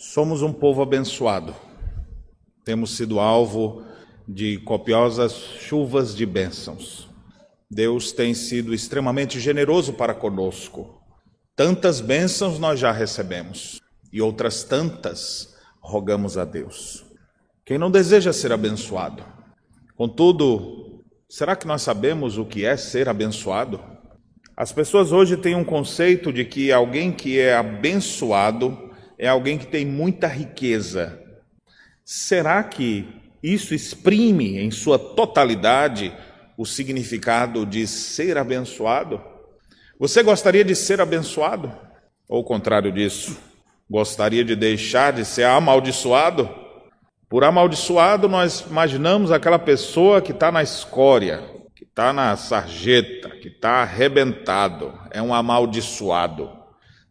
Somos um povo abençoado. Temos sido alvo de copiosas chuvas de bênçãos. Deus tem sido extremamente generoso para conosco. Tantas bênçãos nós já recebemos e outras tantas rogamos a Deus. Quem não deseja ser abençoado? Contudo, será que nós sabemos o que é ser abençoado? As pessoas hoje têm um conceito de que alguém que é abençoado é alguém que tem muita riqueza. Será que isso exprime em sua totalidade o significado de ser abençoado? Você gostaria de ser abençoado? Ou o contrário disso? Gostaria de deixar de ser amaldiçoado? Por amaldiçoado, nós imaginamos aquela pessoa que está na escória, que está na sarjeta, que está arrebentado, é um amaldiçoado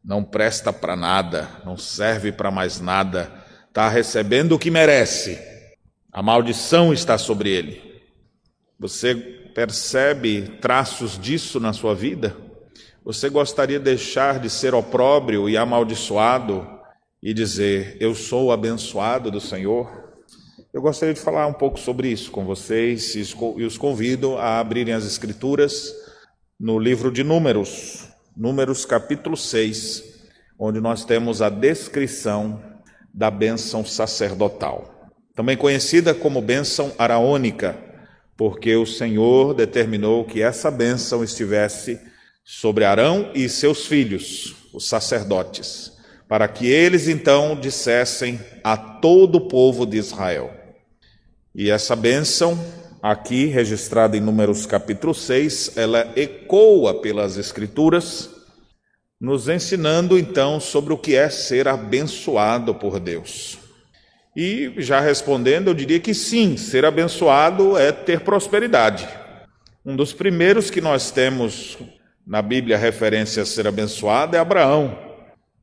não presta para nada, não serve para mais nada, está recebendo o que merece, a maldição está sobre ele. Você percebe traços disso na sua vida? Você gostaria de deixar de ser opróbrio e amaldiçoado e dizer: Eu sou abençoado do Senhor? Eu gostaria de falar um pouco sobre isso com vocês e os convido a abrirem as Escrituras no livro de Números, Números capítulo 6, onde nós temos a descrição da bênção sacerdotal, também conhecida como bênção araônica, porque o Senhor determinou que essa bênção estivesse sobre Arão e seus filhos, os sacerdotes, para que eles então dissessem a todo o povo de Israel. E essa bênção, aqui registrada em Números capítulo 6, ela ecoa pelas Escrituras, nos ensinando então sobre o que é ser abençoado por Deus. E já respondendo, eu diria que sim, ser abençoado é ter prosperidade. Um dos primeiros que nós temos na Bíblia referência a ser abençoado é Abraão.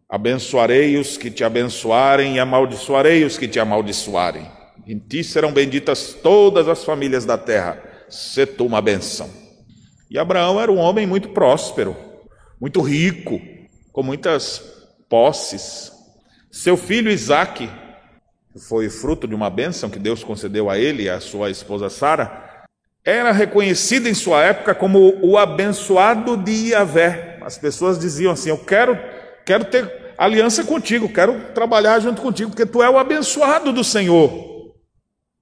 Abençoarei os que te abençoarem e amaldiçoarei os que te amaldiçoarem. Em ti serão benditas todas as famílias da terra, se tu uma benção. E Abraão era um homem muito próspero, muito rico, com muitas posses. Seu filho Isaque, que foi fruto de uma bênção que Deus concedeu a ele e à sua esposa Sara, era reconhecido em sua época como o abençoado de Yahvé. As pessoas diziam assim: Eu quero, quero ter aliança contigo, quero trabalhar junto contigo, porque tu é o abençoado do Senhor.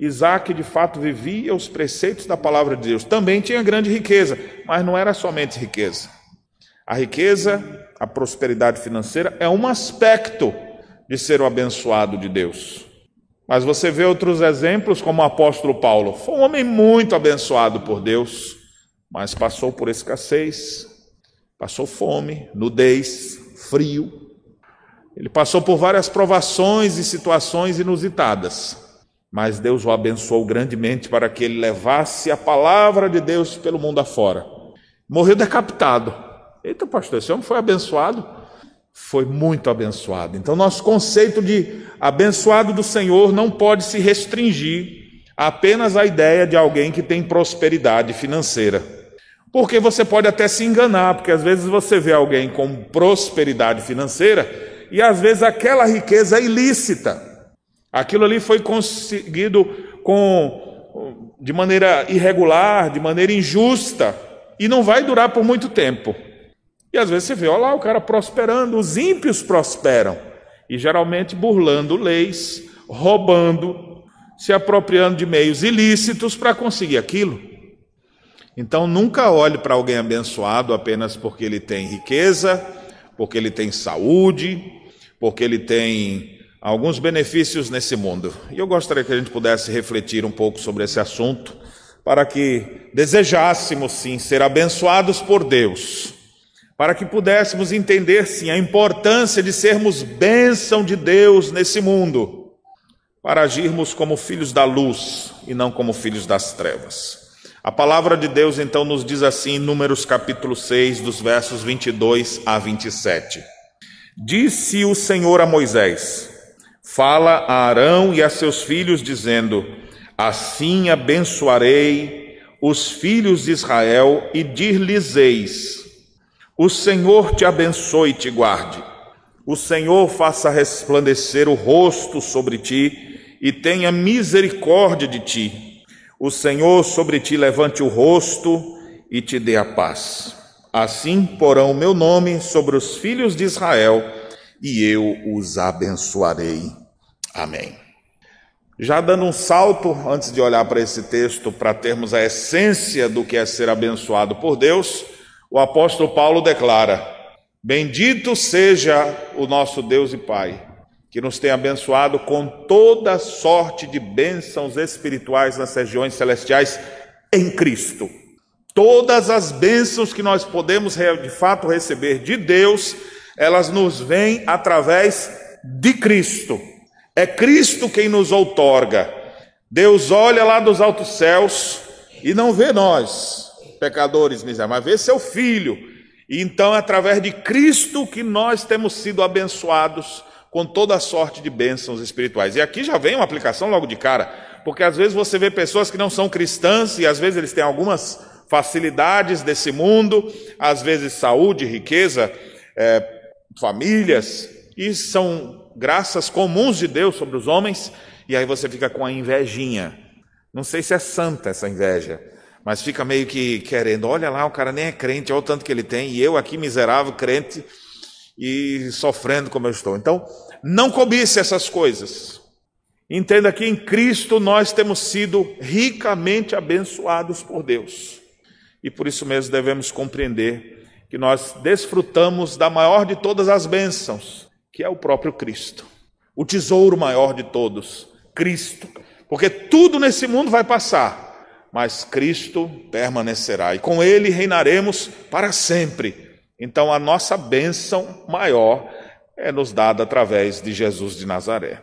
Isaac de fato vivia os preceitos da palavra de Deus. Também tinha grande riqueza, mas não era somente riqueza. A riqueza, a prosperidade financeira é um aspecto de ser o abençoado de Deus. Mas você vê outros exemplos, como o apóstolo Paulo. Foi um homem muito abençoado por Deus, mas passou por escassez, passou fome, nudez, frio. Ele passou por várias provações e situações inusitadas mas Deus o abençoou grandemente para que ele levasse a palavra de Deus pelo mundo afora. Morreu decapitado. Eita, pastor, esse homem foi abençoado? Foi muito abençoado. Então, nosso conceito de abençoado do Senhor não pode se restringir apenas à ideia de alguém que tem prosperidade financeira. Porque você pode até se enganar, porque às vezes você vê alguém com prosperidade financeira e às vezes aquela riqueza é ilícita. Aquilo ali foi conseguido com de maneira irregular, de maneira injusta, e não vai durar por muito tempo. E às vezes você vê, olha lá o cara prosperando, os ímpios prosperam, e geralmente burlando leis, roubando, se apropriando de meios ilícitos para conseguir aquilo. Então nunca olhe para alguém abençoado apenas porque ele tem riqueza, porque ele tem saúde, porque ele tem alguns benefícios nesse mundo. E eu gostaria que a gente pudesse refletir um pouco sobre esse assunto, para que desejássemos sim ser abençoados por Deus, para que pudéssemos entender sim a importância de sermos bênção de Deus nesse mundo, para agirmos como filhos da luz e não como filhos das trevas. A palavra de Deus então nos diz assim em Números capítulo 6, dos versos 22 a 27. Disse o Senhor a Moisés: Fala a Arão e a seus filhos, dizendo: Assim abençoarei os filhos de Israel e dir-lhes-eis: O Senhor te abençoe e te guarde. O Senhor faça resplandecer o rosto sobre ti e tenha misericórdia de ti. O Senhor sobre ti levante o rosto e te dê a paz. Assim porão o meu nome sobre os filhos de Israel e eu os abençoarei. Amém. Já dando um salto, antes de olhar para esse texto, para termos a essência do que é ser abençoado por Deus, o apóstolo Paulo declara: Bendito seja o nosso Deus e Pai, que nos tem abençoado com toda sorte de bênçãos espirituais nas regiões celestiais em Cristo. Todas as bênçãos que nós podemos de fato receber de Deus, elas nos vêm através de Cristo. É Cristo quem nos outorga. Deus olha lá dos altos céus e não vê nós, pecadores miseráveis, mas vê seu filho. E então é através de Cristo que nós temos sido abençoados com toda a sorte de bênçãos espirituais. E aqui já vem uma aplicação logo de cara, porque às vezes você vê pessoas que não são cristãs e às vezes eles têm algumas facilidades desse mundo, às vezes saúde, riqueza, é, famílias, e são graças comuns de Deus sobre os homens, e aí você fica com a invejinha. Não sei se é santa essa inveja, mas fica meio que querendo, olha lá, o cara nem é crente, olha o tanto que ele tem, e eu aqui miserável, crente, e sofrendo como eu estou. Então, não cobice essas coisas. Entenda que em Cristo nós temos sido ricamente abençoados por Deus. E por isso mesmo devemos compreender que nós desfrutamos da maior de todas as bênçãos, que é o próprio Cristo. O tesouro maior de todos, Cristo. Porque tudo nesse mundo vai passar, mas Cristo permanecerá e com ele reinaremos para sempre. Então a nossa bênção maior é nos dada através de Jesus de Nazaré.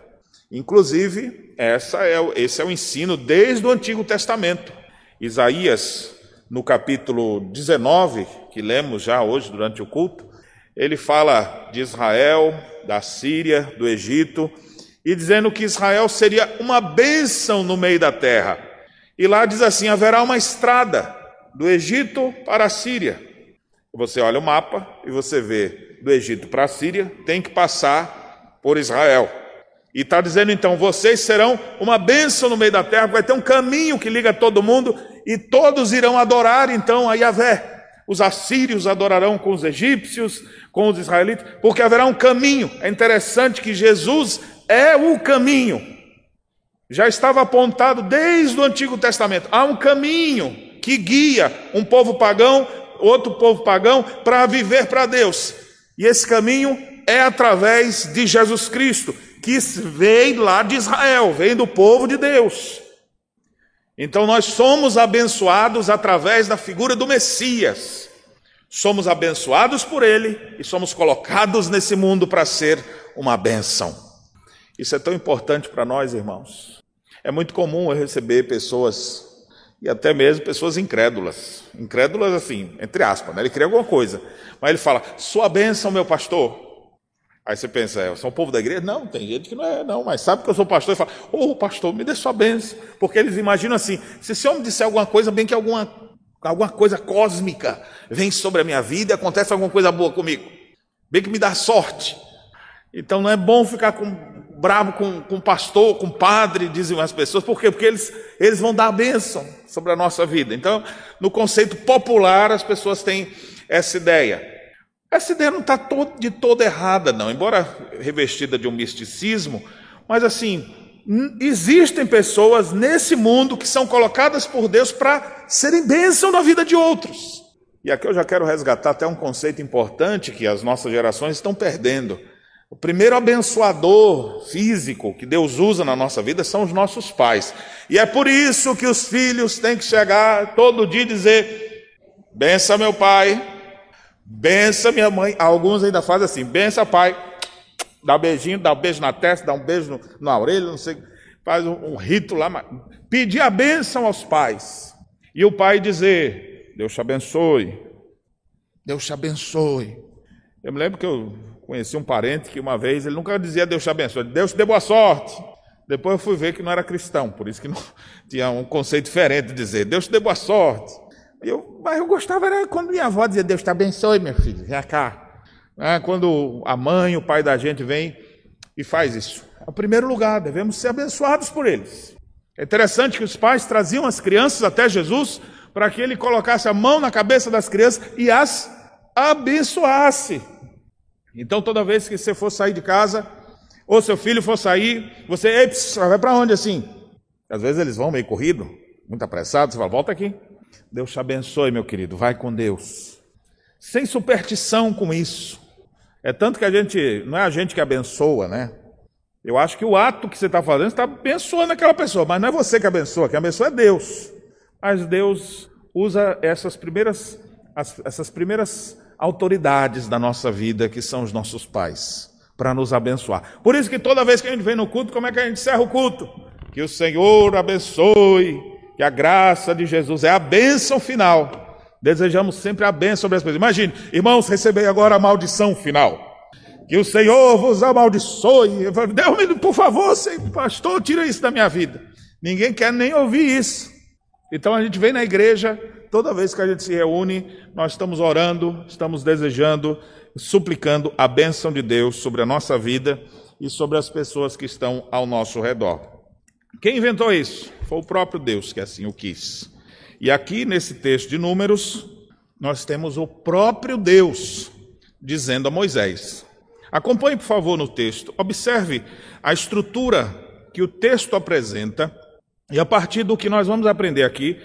Inclusive, essa é, esse é o ensino desde o Antigo Testamento. Isaías no capítulo 19, que lemos já hoje durante o culto, ele fala de Israel, da Síria, do Egito, e dizendo que Israel seria uma bênção no meio da terra. E lá diz assim: haverá uma estrada do Egito para a Síria. Você olha o mapa e você vê do Egito para a Síria, tem que passar por Israel. E está dizendo então: vocês serão uma bênção no meio da terra, vai ter um caminho que liga todo mundo, e todos irão adorar então a Yahvé. Os assírios adorarão com os egípcios, com os israelitas, porque haverá um caminho. É interessante que Jesus é o caminho. Já estava apontado desde o Antigo Testamento. Há um caminho que guia um povo pagão, outro povo pagão, para viver para Deus. E esse caminho é através de Jesus Cristo, que veio lá de Israel, vem do povo de Deus. Então nós somos abençoados através da figura do Messias. Somos abençoados por ele e somos colocados nesse mundo para ser uma benção. Isso é tão importante para nós, irmãos. É muito comum eu receber pessoas e até mesmo pessoas incrédulas. Incrédulas assim, entre aspas, né? ele crê alguma coisa. Mas ele fala: "Sua bênção, meu pastor". Aí você pensa, é, um povo da igreja? Não, tem gente que não é, não, mas sabe que eu sou pastor e fala, ô oh, pastor, me dê sua bênção. Porque eles imaginam assim, se esse homem disser alguma coisa, bem que alguma, alguma coisa cósmica vem sobre a minha vida e acontece alguma coisa boa comigo. Bem que me dá sorte. Então não é bom ficar com, bravo com, com pastor, com padre, dizem as pessoas, por quê? Porque eles, eles vão dar a bênção sobre a nossa vida. Então, no conceito popular, as pessoas têm essa ideia. Essa ideia não está de toda errada, não, embora revestida de um misticismo, mas assim, existem pessoas nesse mundo que são colocadas por Deus para serem bênção na vida de outros. E aqui eu já quero resgatar até um conceito importante que as nossas gerações estão perdendo. O primeiro abençoador físico que Deus usa na nossa vida são os nossos pais. E é por isso que os filhos têm que chegar todo dia e dizer: bença meu pai, Bença minha mãe. Alguns ainda fazem assim: bença pai. Dá um beijinho, dá um beijo na testa, dá um beijo no, na orelha, não sei. Faz um, um rito lá. Pedir a bênção aos pais. E o pai dizer: Deus te abençoe. Deus te abençoe. Eu me lembro que eu conheci um parente que uma vez ele nunca dizia Deus te abençoe, Deus te dê boa sorte. Depois eu fui ver que não era cristão, por isso que não, tinha um conceito diferente de dizer Deus te dê boa sorte. Eu, mas eu gostava era quando minha avó dizia, Deus te abençoe, meu filho, vem cá. né? quando a mãe, o pai da gente vem e faz isso. É o primeiro lugar, devemos ser abençoados por eles. É interessante que os pais traziam as crianças até Jesus para que ele colocasse a mão na cabeça das crianças e as abençoasse. Então, toda vez que você for sair de casa, ou seu filho for sair, você, ei, vai para onde assim? Às vezes eles vão meio corrido, muito apressados, você fala, volta aqui. Deus te abençoe, meu querido, vai com Deus. Sem superstição com isso. É tanto que a gente, não é a gente que abençoa, né? Eu acho que o ato que você está fazendo, está abençoando aquela pessoa, mas não é você que abençoa, quem abençoa é Deus. Mas Deus usa essas primeiras, essas primeiras autoridades da nossa vida, que são os nossos pais para nos abençoar. Por isso que toda vez que a gente vem no culto, como é que a gente encerra o culto? Que o Senhor abençoe, que a graça de Jesus é a bênção final. Desejamos sempre a bênção sobre as pessoas. Imagine, irmãos, recebei agora a maldição final. Que o Senhor vos amaldiçoe. Deus, por favor, pastor, tira isso da minha vida. Ninguém quer nem ouvir isso. Então a gente vem na igreja, toda vez que a gente se reúne, nós estamos orando, estamos desejando suplicando a bênção de Deus sobre a nossa vida e sobre as pessoas que estão ao nosso redor. Quem inventou isso? Foi o próprio Deus que assim o quis. E aqui nesse texto de Números, nós temos o próprio Deus dizendo a Moisés. Acompanhe, por favor, no texto. Observe a estrutura que o texto apresenta e a partir do que nós vamos aprender aqui,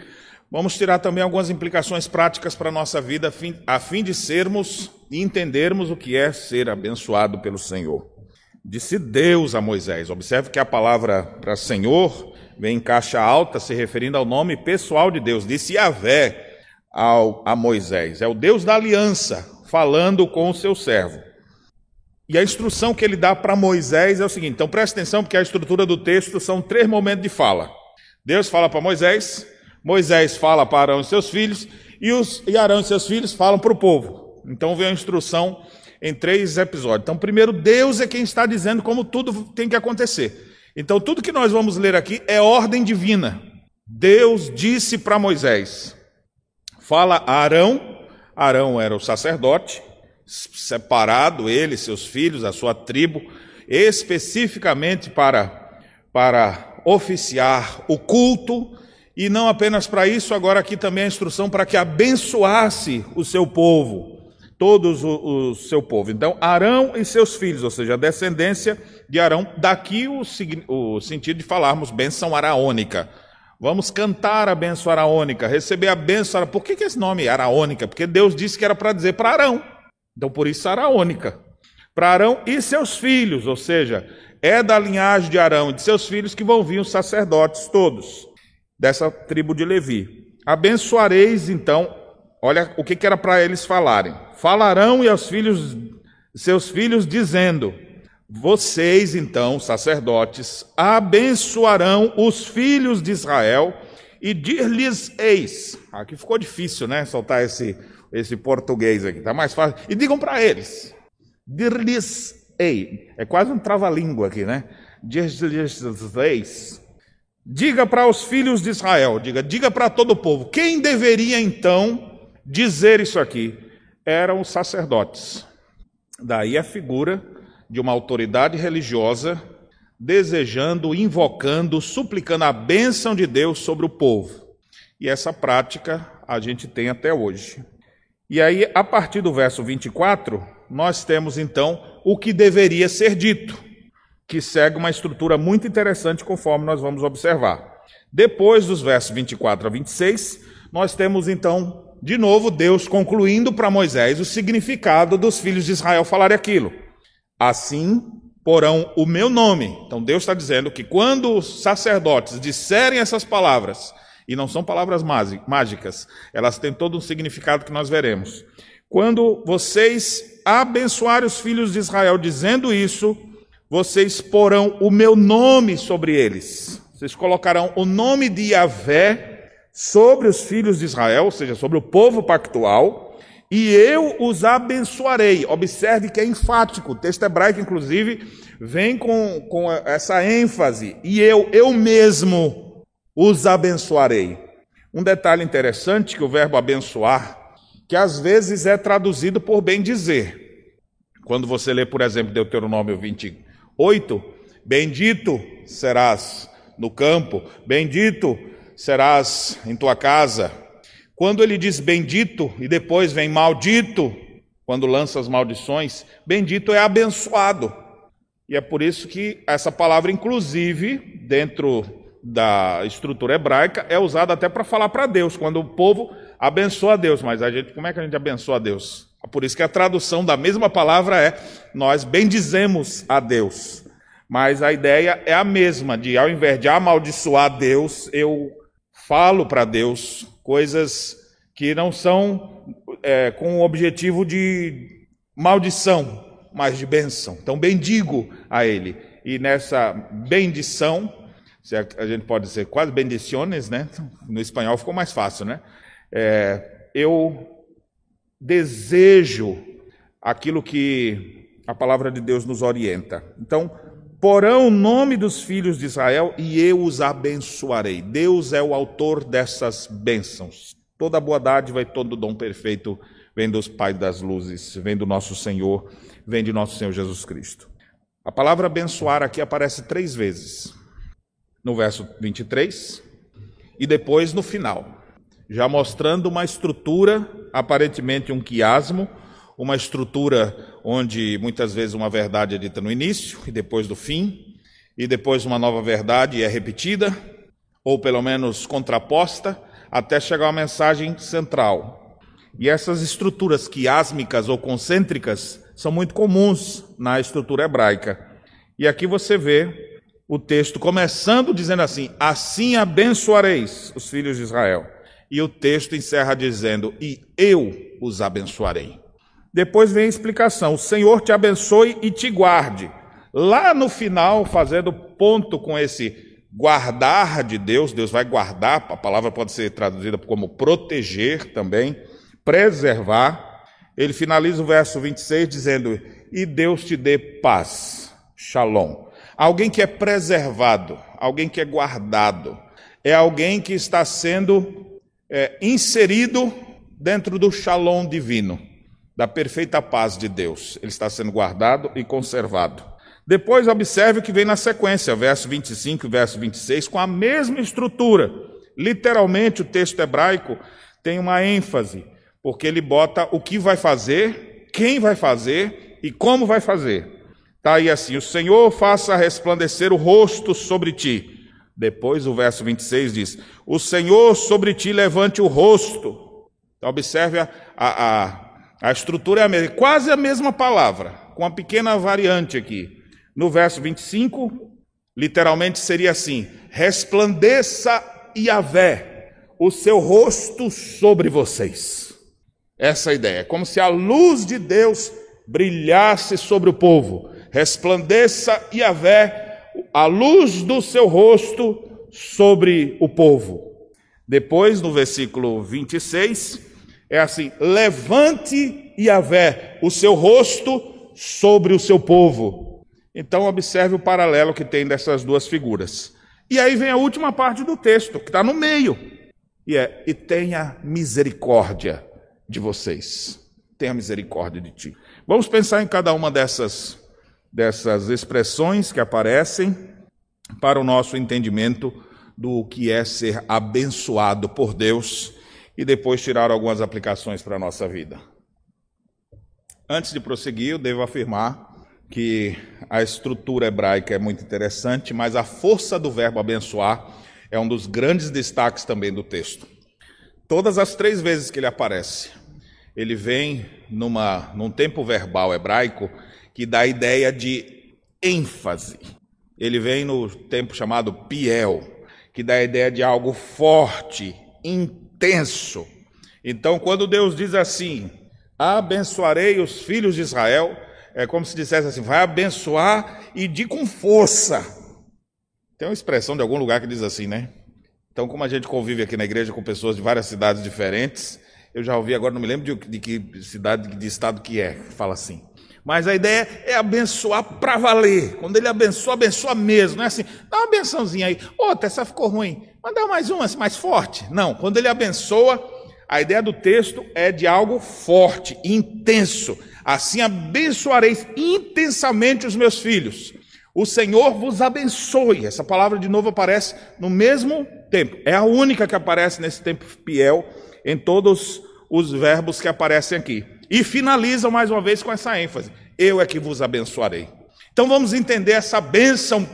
vamos tirar também algumas implicações práticas para a nossa vida, a fim de sermos e entendermos o que é ser abençoado pelo Senhor. Disse Deus a Moisés. Observe que a palavra para Senhor vem em caixa alta, se referindo ao nome pessoal de Deus. Disse Yahvé ao, a Moisés. É o Deus da aliança, falando com o seu servo. E a instrução que ele dá para Moisés é o seguinte: então preste atenção, porque a estrutura do texto são três momentos de fala. Deus fala para Moisés, Moisés fala para Arão e seus filhos, e, os, e Arão e seus filhos falam para o povo. Então vem a instrução em três episódios. Então, primeiro, Deus é quem está dizendo como tudo tem que acontecer. Então, tudo que nós vamos ler aqui é ordem divina. Deus disse para Moisés: fala a Arão, Arão era o sacerdote, separado, ele, seus filhos, a sua tribo, especificamente para, para oficiar o culto, e não apenas para isso, agora aqui também a instrução para que abençoasse o seu povo todos o, o, seu povo. Então, Arão e seus filhos, ou seja, a descendência de Arão, daqui o, o sentido de falarmos bênção araônica. Vamos cantar a bênção araônica, receber a bênção. Por que, que esse nome é araônica? Porque Deus disse que era para dizer para Arão. Então, por isso, araônica. Para Arão e seus filhos, ou seja, é da linhagem de Arão e de seus filhos que vão vir os sacerdotes todos, dessa tribo de Levi. Abençoareis, então, olha o que, que era para eles falarem falarão e aos filhos, seus filhos, dizendo: Vocês, então, sacerdotes, abençoarão os filhos de Israel e dir-lhes eis. Aqui ficou difícil, né? Soltar esse, esse português aqui, tá mais fácil. E digam para eles: dir-lhes ei. É quase um trava-língua aqui, né? Dir-lhes eis. Diga para os filhos de Israel, diga, diga para todo o povo. Quem deveria então dizer isso aqui? Eram os sacerdotes. Daí a figura de uma autoridade religiosa desejando, invocando, suplicando a bênção de Deus sobre o povo. E essa prática a gente tem até hoje. E aí, a partir do verso 24, nós temos então o que deveria ser dito, que segue uma estrutura muito interessante conforme nós vamos observar. Depois dos versos 24 a 26, nós temos então de novo, Deus concluindo para Moisés o significado dos filhos de Israel falarem aquilo. Assim porão o meu nome. Então Deus está dizendo que quando os sacerdotes disserem essas palavras, e não são palavras mágicas, elas têm todo um significado que nós veremos. Quando vocês abençoarem os filhos de Israel dizendo isso, vocês porão o meu nome sobre eles. Vocês colocarão o nome de Yahvé sobre os filhos de Israel, ou seja, sobre o povo pactual, e eu os abençoarei. Observe que é enfático, o texto hebraico, inclusive, vem com, com essa ênfase, e eu, eu mesmo os abençoarei. Um detalhe interessante que o verbo abençoar, que às vezes é traduzido por bem dizer. Quando você lê, por exemplo, Deuteronômio 28, bendito serás no campo, bendito serás em tua casa. Quando ele diz bendito e depois vem maldito, quando lança as maldições, bendito é abençoado. E é por isso que essa palavra, inclusive, dentro da estrutura hebraica, é usada até para falar para Deus, quando o povo abençoa Deus. Mas a gente, como é que a gente abençoa Deus? Por isso que a tradução da mesma palavra é: nós bendizemos a Deus. Mas a ideia é a mesma, de ao invés de amaldiçoar Deus, eu falo para Deus coisas que não são é, com o objetivo de maldição, mas de bênção. Então, bendigo a Ele. E nessa bendição, a gente pode dizer quase bendiciones, né? No espanhol ficou mais fácil, né? É, eu desejo aquilo que a palavra de Deus nos orienta. Então, porão o nome dos filhos de Israel e eu os abençoarei. Deus é o autor dessas bênçãos. Toda boa dádiva e todo dom perfeito vem dos Pai das luzes, vem do nosso Senhor, vem de nosso Senhor Jesus Cristo. A palavra abençoar aqui aparece três vezes. No verso 23 e depois no final, já mostrando uma estrutura, aparentemente um quiasmo, uma estrutura onde muitas vezes uma verdade é dita no início e depois do fim, e depois uma nova verdade é repetida, ou pelo menos contraposta, até chegar a uma mensagem central. E essas estruturas quiásmicas ou concêntricas são muito comuns na estrutura hebraica. E aqui você vê o texto começando dizendo assim: Assim abençoareis os filhos de Israel. E o texto encerra dizendo: E eu os abençoarei. Depois vem a explicação: o Senhor te abençoe e te guarde. Lá no final, fazendo ponto com esse guardar de Deus, Deus vai guardar, a palavra pode ser traduzida como proteger também, preservar. Ele finaliza o verso 26 dizendo: E Deus te dê paz, shalom. Alguém que é preservado, alguém que é guardado, é alguém que está sendo é, inserido dentro do shalom divino da perfeita paz de Deus. Ele está sendo guardado e conservado. Depois observe o que vem na sequência, verso 25 e verso 26, com a mesma estrutura. Literalmente o texto hebraico tem uma ênfase, porque ele bota o que vai fazer, quem vai fazer e como vai fazer. Está aí assim: o Senhor faça resplandecer o rosto sobre ti. Depois o verso 26 diz: O Senhor sobre ti levante o rosto. Então, observe a, a, a estrutura é a mesma, quase a mesma palavra, com uma pequena variante aqui. No verso 25, literalmente seria assim: resplandeça Yahvé o seu rosto sobre vocês. Essa é a ideia, é como se a luz de Deus brilhasse sobre o povo. Resplandeça Yahvé a luz do seu rosto sobre o povo. Depois, no versículo 26, é assim: levante Yahvé o seu rosto sobre o seu povo. Então, observe o paralelo que tem dessas duas figuras. E aí vem a última parte do texto, que está no meio. E é: e tenha misericórdia de vocês. Tenha misericórdia de ti. Vamos pensar em cada uma dessas, dessas expressões que aparecem para o nosso entendimento do que é ser abençoado por Deus e depois tirar algumas aplicações para a nossa vida. Antes de prosseguir, eu devo afirmar que a estrutura hebraica é muito interessante, mas a força do verbo abençoar é um dos grandes destaques também do texto. Todas as três vezes que ele aparece, ele vem numa, num tempo verbal hebraico que dá a ideia de ênfase. Ele vem no tempo chamado piel, que dá a ideia de algo forte, intenso intenso. Então, quando Deus diz assim: abençoarei os filhos de Israel, é como se dissesse assim: vai abençoar e de com força. Tem uma expressão de algum lugar que diz assim, né? Então, como a gente convive aqui na igreja com pessoas de várias cidades diferentes, eu já ouvi agora, não me lembro de, de que cidade, de estado que é, que fala assim. Mas a ideia é abençoar para valer. Quando ele abençoa, abençoa mesmo. Não é assim, dá uma bençãozinha aí. Outra, essa ficou ruim. Mas dá mais uma, assim, mais forte. Não, quando ele abençoa, A ideia do texto é de algo forte, intenso. Assim abençoareis intensamente os meus filhos. O Senhor vos abençoe. Essa palavra de novo aparece no mesmo tempo. É a única que aparece nesse tempo fiel em todos os verbos que aparecem aqui. E finaliza mais uma vez com essa ênfase: Eu é que vos abençoarei. Então vamos entender essa bênção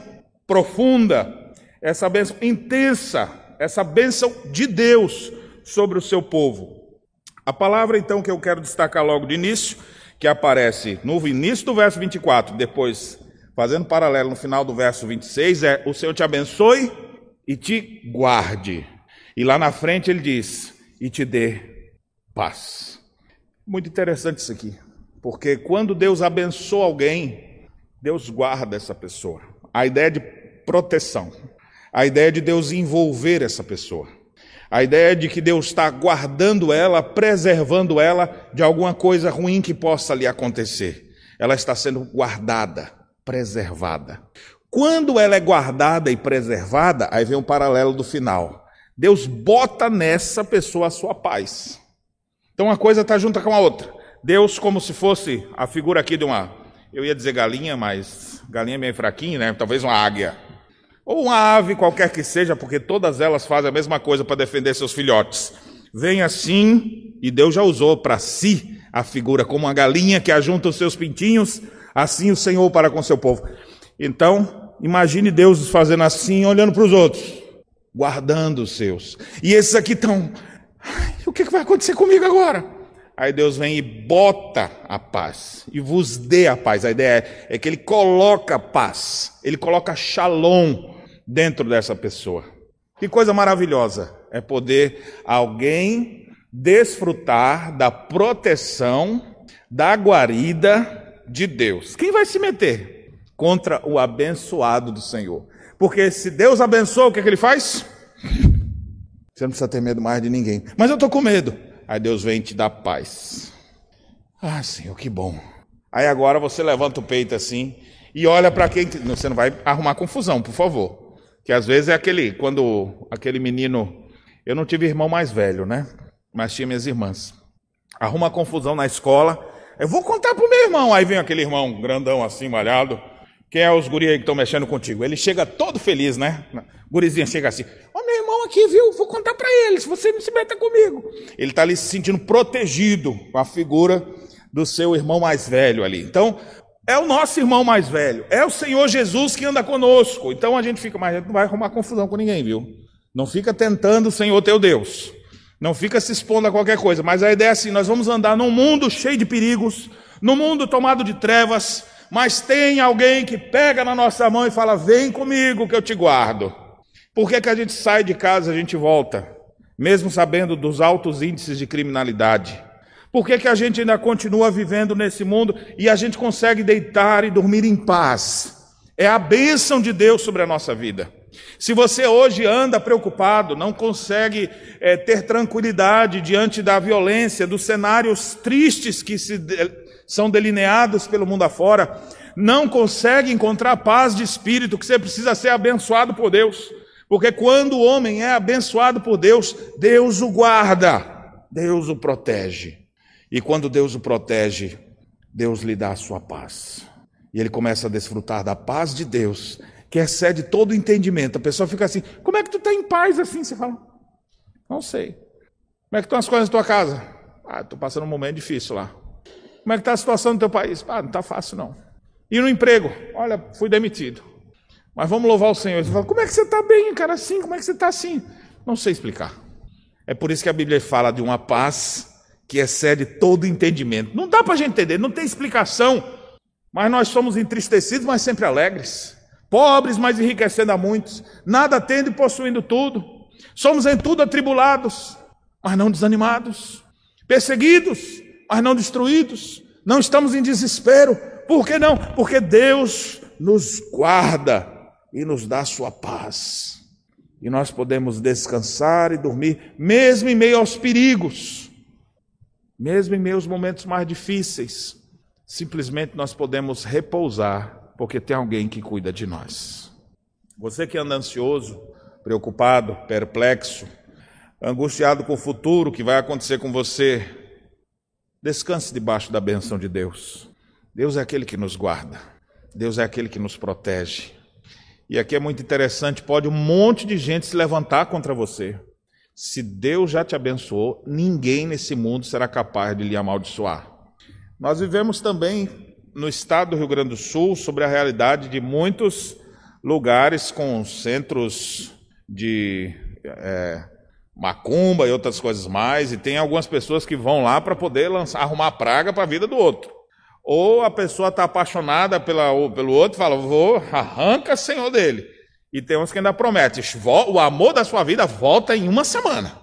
profunda, essa bênção intensa, essa bênção de Deus sobre o seu povo. A palavra então que eu quero destacar logo de início, que aparece no início do verso 24, depois fazendo paralelo no final do verso 26, é: O Senhor te abençoe e te guarde. E lá na frente ele diz: E te dê paz. Muito interessante isso aqui, porque quando Deus abençoa alguém, Deus guarda essa pessoa. A ideia de proteção, a ideia de Deus envolver essa pessoa. A ideia de que Deus está guardando ela, preservando ela de alguma coisa ruim que possa lhe acontecer. Ela está sendo guardada preservada. Quando ela é guardada e preservada, aí vem um paralelo do final. Deus bota nessa pessoa a sua paz. Então uma coisa está junto com a outra. Deus, como se fosse a figura aqui de uma, eu ia dizer galinha, mas galinha é meio fraquinho, né? Talvez uma águia. Ou uma ave qualquer que seja, porque todas elas fazem a mesma coisa para defender seus filhotes. Vem assim, e Deus já usou para si a figura como uma galinha que ajunta os seus pintinhos Assim o Senhor para com seu povo. Então, imagine Deus fazendo assim, olhando para os outros, guardando os seus. E esses aqui estão. O que vai acontecer comigo agora? Aí Deus vem e bota a paz, e vos dê a paz. A ideia é, é que Ele coloca paz, Ele coloca shalom dentro dessa pessoa. Que coisa maravilhosa é poder alguém desfrutar da proteção, da guarida de Deus. Quem vai se meter contra o abençoado do Senhor? Porque se Deus abençoa, o que, é que ele faz? Você não precisa ter medo mais de ninguém. Mas eu estou com medo. Aí Deus vem te dar paz. Ah, Senhor, que bom. Aí agora você levanta o peito assim e olha para quem. Você não vai arrumar confusão, por favor. Que às vezes é aquele. Quando aquele menino. Eu não tive irmão mais velho, né? Mas tinha minhas irmãs. Arruma confusão na escola. Eu vou contar pro meu irmão. Aí vem aquele irmão grandão assim, malhado. Quem é os guri aí que estão mexendo contigo? Ele chega todo feliz, né? Gurizinha chega assim: meu irmão aqui, viu? Vou contar para ele, se você não se meta comigo. Ele está ali se sentindo protegido com a figura do seu irmão mais velho ali. Então, é o nosso irmão mais velho. É o Senhor Jesus que anda conosco. Então a gente fica, mas a gente não vai arrumar confusão com ninguém, viu? Não fica tentando o Senhor teu Deus. Não fica se expondo a qualquer coisa, mas a ideia é assim: nós vamos andar num mundo cheio de perigos, num mundo tomado de trevas, mas tem alguém que pega na nossa mão e fala: Vem comigo que eu te guardo. Por que, que a gente sai de casa e a gente volta, mesmo sabendo dos altos índices de criminalidade? Por que, que a gente ainda continua vivendo nesse mundo e a gente consegue deitar e dormir em paz? É a bênção de Deus sobre a nossa vida. Se você hoje anda preocupado, não consegue é, ter tranquilidade diante da violência, dos cenários tristes que se são delineados pelo mundo afora, não consegue encontrar paz de espírito, que você precisa ser abençoado por Deus. Porque quando o homem é abençoado por Deus, Deus o guarda, Deus o protege. E quando Deus o protege, Deus lhe dá a sua paz. E ele começa a desfrutar da paz de Deus que excede todo o entendimento. A pessoa fica assim: como é que tu está em paz assim? Você fala: não sei. Como é que estão as coisas na tua casa? Ah, estou passando um momento difícil lá. Como é que está a situação no teu país? Ah, não está fácil não. E no emprego? Olha, fui demitido. Mas vamos louvar o Senhor. Você fala: como é que você está bem, cara, assim? Como é que você está assim? Não sei explicar. É por isso que a Bíblia fala de uma paz que excede todo entendimento. Não dá para a gente entender, não tem explicação. Mas nós somos entristecidos, mas sempre alegres pobres, mas enriquecendo a muitos, nada tendo e possuindo tudo. Somos em tudo atribulados, mas não desanimados, perseguidos, mas não destruídos. Não estamos em desespero. Por que não? Porque Deus nos guarda e nos dá sua paz. E nós podemos descansar e dormir, mesmo em meio aos perigos, mesmo em meio aos momentos mais difíceis. Simplesmente nós podemos repousar porque tem alguém que cuida de nós. Você que anda ansioso, preocupado, perplexo, angustiado com o futuro que vai acontecer com você, descanse debaixo da benção de Deus. Deus é aquele que nos guarda, Deus é aquele que nos protege. E aqui é muito interessante: pode um monte de gente se levantar contra você. Se Deus já te abençoou, ninguém nesse mundo será capaz de lhe amaldiçoar. Nós vivemos também no estado do Rio Grande do Sul sobre a realidade de muitos lugares com centros de é, macumba e outras coisas mais, e tem algumas pessoas que vão lá para poder lançar, arrumar praga para a vida do outro. Ou a pessoa está apaixonada pela, pelo outro fala, vou, arranca senhor dele. E tem uns que ainda prometem, o amor da sua vida volta em uma semana.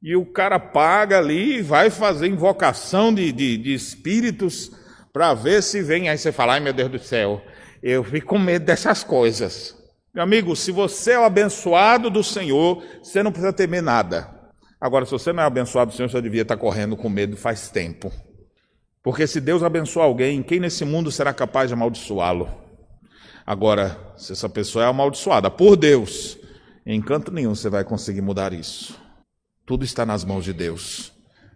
E o cara paga ali vai fazer invocação de, de, de espíritos para ver se vem. Aí você fala, ai meu Deus do céu, eu fico com medo dessas coisas. Meu amigo, se você é o abençoado do Senhor, você não precisa temer nada. Agora, se você não é abençoado do Senhor, você devia estar correndo com medo faz tempo. Porque se Deus abençoar alguém, quem nesse mundo será capaz de amaldiçoá-lo? Agora, se essa pessoa é amaldiçoada por Deus, em canto nenhum você vai conseguir mudar isso. Tudo está nas mãos de Deus.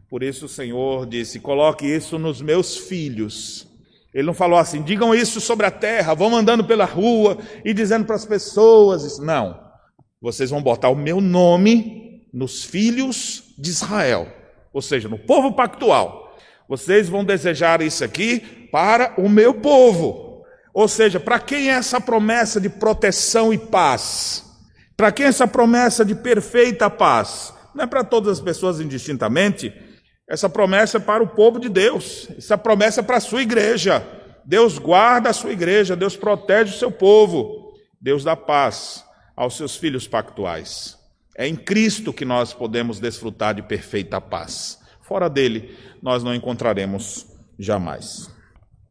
Por isso o Senhor disse: coloque isso nos meus filhos. Ele não falou assim, digam isso sobre a terra, vão andando pela rua e dizendo para as pessoas. Não. Vocês vão botar o meu nome nos filhos de Israel, ou seja, no povo pactual. Vocês vão desejar isso aqui para o meu povo. Ou seja, para quem é essa promessa de proteção e paz? Para quem é essa promessa de perfeita paz? Não é para todas as pessoas indistintamente. Essa promessa é para o povo de Deus. Essa promessa é para a sua igreja. Deus guarda a sua igreja, Deus protege o seu povo. Deus dá paz aos seus filhos pactuais. É em Cristo que nós podemos desfrutar de perfeita paz. Fora dele, nós não encontraremos jamais.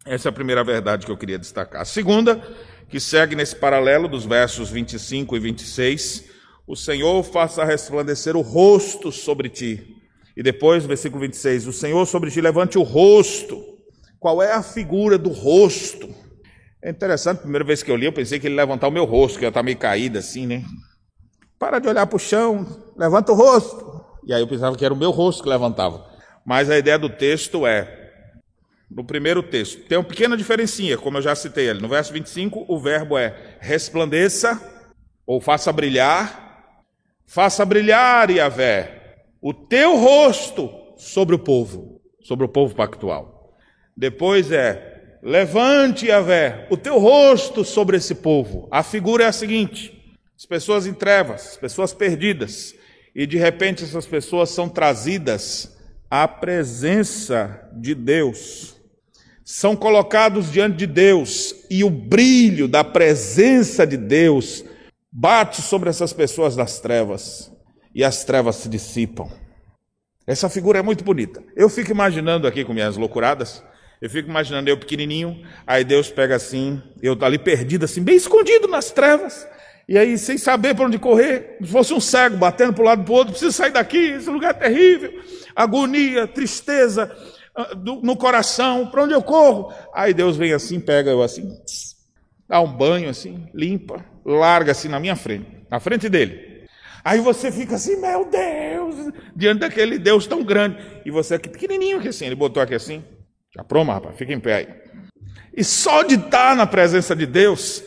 Essa é a primeira verdade que eu queria destacar. A segunda, que segue nesse paralelo dos versos 25 e 26, o Senhor faça resplandecer o rosto sobre ti. E depois, versículo 26, o Senhor sobre ti levante o rosto. Qual é a figura do rosto? É interessante, a primeira vez que eu li, eu pensei que ele levantar o meu rosto, que ia estar meio caído assim, né? Para de olhar para o chão, levanta o rosto. E aí eu pensava que era o meu rosto que levantava. Mas a ideia do texto é, no primeiro texto, tem uma pequena diferencinha, como eu já citei ali. No verso 25, o verbo é resplandeça, ou faça brilhar, faça brilhar, Yahvé, o teu rosto sobre o povo, sobre o povo pactual. Depois é, levante, Yahvé, o teu rosto sobre esse povo. A figura é a seguinte: as pessoas em trevas, as pessoas perdidas, e de repente essas pessoas são trazidas a presença de Deus. São colocados diante de Deus e o brilho da presença de Deus bate sobre essas pessoas das trevas e as trevas se dissipam. Essa figura é muito bonita. Eu fico imaginando aqui com minhas loucuradas, eu fico imaginando eu pequenininho, aí Deus pega assim, eu ali perdido assim, bem escondido nas trevas, e aí sem saber para onde correr, se fosse um cego batendo para um lado para o outro, preciso sair daqui, esse lugar é terrível agonia, tristeza ah, no coração, para onde eu corro? Aí Deus vem assim, pega eu assim, dá um banho assim, limpa, larga assim na minha frente, na frente dele. Aí você fica assim, meu Deus, diante daquele Deus tão grande. E você aqui pequenininho aqui assim, ele botou aqui assim. Já proma, rapaz, fica em pé aí. E só de estar na presença de Deus,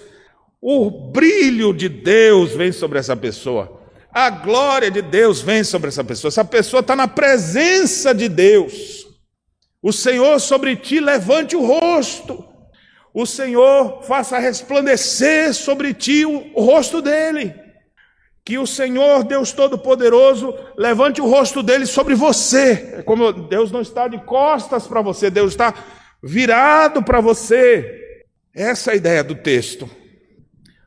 o brilho de Deus vem sobre essa pessoa. A glória de Deus vem sobre essa pessoa. Essa pessoa está na presença de Deus. O Senhor sobre ti levante o rosto. O Senhor faça resplandecer sobre ti o, rosto dele. Que o Senhor, Deus Todo-Poderoso, levante o rosto dele sobre você. É como Deus não está de costas para você, Deus está virado para você. Essa é a ideia do texto.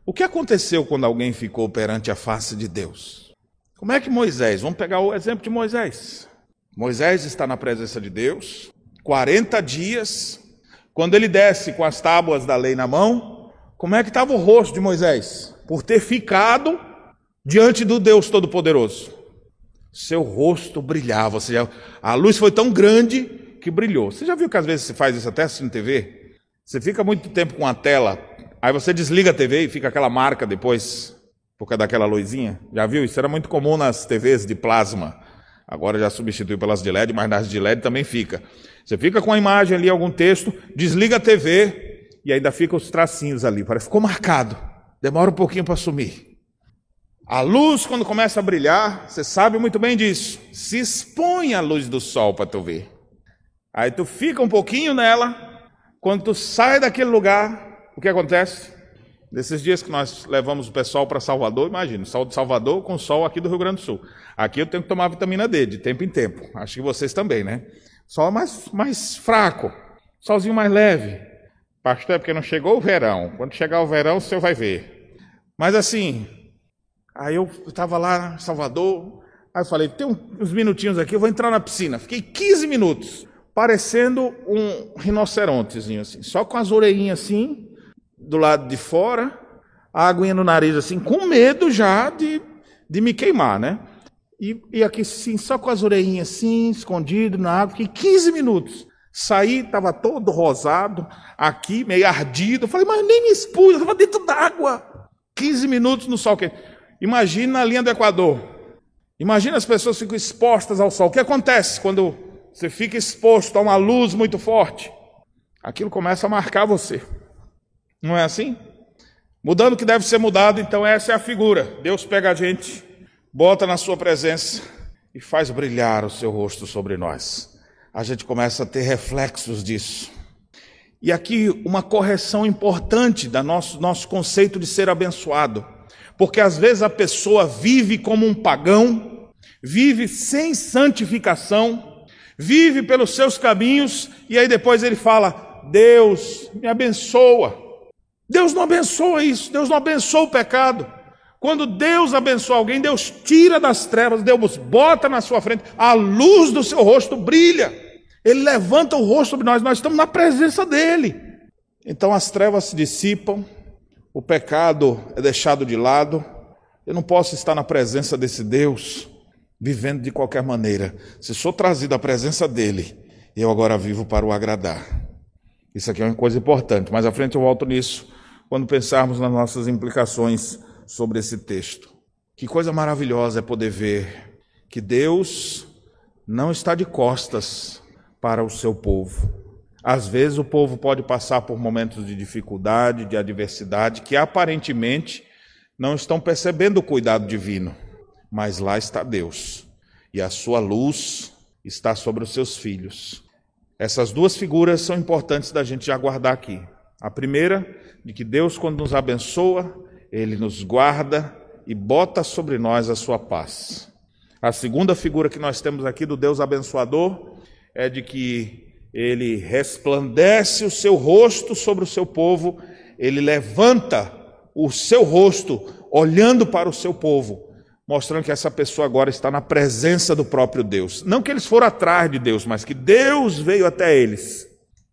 O que aconteceu quando alguém ficou perante a face de Deus? Como é que Moisés, vamos pegar o exemplo de Moisés. Moisés está na presença de Deus, 40 dias, quando ele desce com as tábuas da lei na mão, como é que estava o rosto de Moisés? Por ter ficado diante do Deus Todo-Poderoso. Seu rosto brilhava, seja, a luz foi tão grande que brilhou. Você já viu que às vezes se faz isso até assistindo TV? Você fica muito tempo com a tela Aí você desliga a TV e fica aquela marca depois. por causa daquela luzinha. Já viu? Isso era muito comum nas TVs de plasma. Agora já substituiu pelas de LED, mas nas de LED também fica. Você fica com a imagem ali, algum texto, desliga a TV e ainda fica os tracinhos ali. Parece ficou marcado. Demora um pouquinho para sumir. A luz, quando começa a brilhar, você sabe muito bem disso. Se expõe a luz do sol para tu ver. Aí tu fica um pouquinho nela. Quando tu sai daquele lugar, o que acontece? Nesses dias que nós levamos o pessoal para Salvador, imagina, sol de Salvador com sol aqui do Rio Grande do Sul. Aqui eu tenho que tomar vitamina D de tempo em tempo. Acho que vocês também, né? Sol mais, mais fraco, solzinho mais leve. Pastor, é porque não chegou o verão. Quando chegar o verão, o senhor vai ver. Mas assim, aí eu estava lá em Salvador, aí eu falei, tem uns minutinhos aqui, eu vou entrar na piscina. Fiquei 15 minutos, parecendo um rinocerontezinho assim, só com as orelhinhas assim, do lado de fora, a aguinha no nariz, assim, com medo já de, de me queimar, né? E, e aqui, sim, só com as orelhinhas assim, escondido na água, fiquei 15 minutos. Saí, estava todo rosado, aqui, meio ardido. Falei, mas nem me expus, estava dentro d'água. 15 minutos no sol quente. Imagina a linha do Equador. Imagina as pessoas ficam expostas ao sol. O que acontece quando você fica exposto a uma luz muito forte? Aquilo começa a marcar você. Não é assim? Mudando o que deve ser mudado, então essa é a figura. Deus pega a gente, bota na sua presença e faz brilhar o seu rosto sobre nós. A gente começa a ter reflexos disso. E aqui uma correção importante do nosso, nosso conceito de ser abençoado. Porque às vezes a pessoa vive como um pagão, vive sem santificação, vive pelos seus caminhos, e aí depois ele fala: Deus me abençoa. Deus não abençoa isso, Deus não abençoa o pecado. Quando Deus abençoa alguém, Deus tira das trevas, Deus bota na sua frente, a luz do seu rosto brilha. Ele levanta o rosto sobre nós, nós estamos na presença dele. Então as trevas se dissipam, o pecado é deixado de lado. Eu não posso estar na presença desse Deus vivendo de qualquer maneira. Se sou trazido à presença dele, eu agora vivo para o agradar. Isso aqui é uma coisa importante, mais à frente eu volto nisso quando pensarmos nas nossas implicações sobre esse texto. Que coisa maravilhosa é poder ver que Deus não está de costas para o seu povo. Às vezes o povo pode passar por momentos de dificuldade, de adversidade, que aparentemente não estão percebendo o cuidado divino, mas lá está Deus, e a sua luz está sobre os seus filhos. Essas duas figuras são importantes da gente já guardar aqui. A primeira, de que Deus, quando nos abençoa, Ele nos guarda e bota sobre nós a sua paz. A segunda figura que nós temos aqui do Deus abençoador é de que Ele resplandece o seu rosto sobre o seu povo, Ele levanta o seu rosto olhando para o seu povo, mostrando que essa pessoa agora está na presença do próprio Deus. Não que eles foram atrás de Deus, mas que Deus veio até eles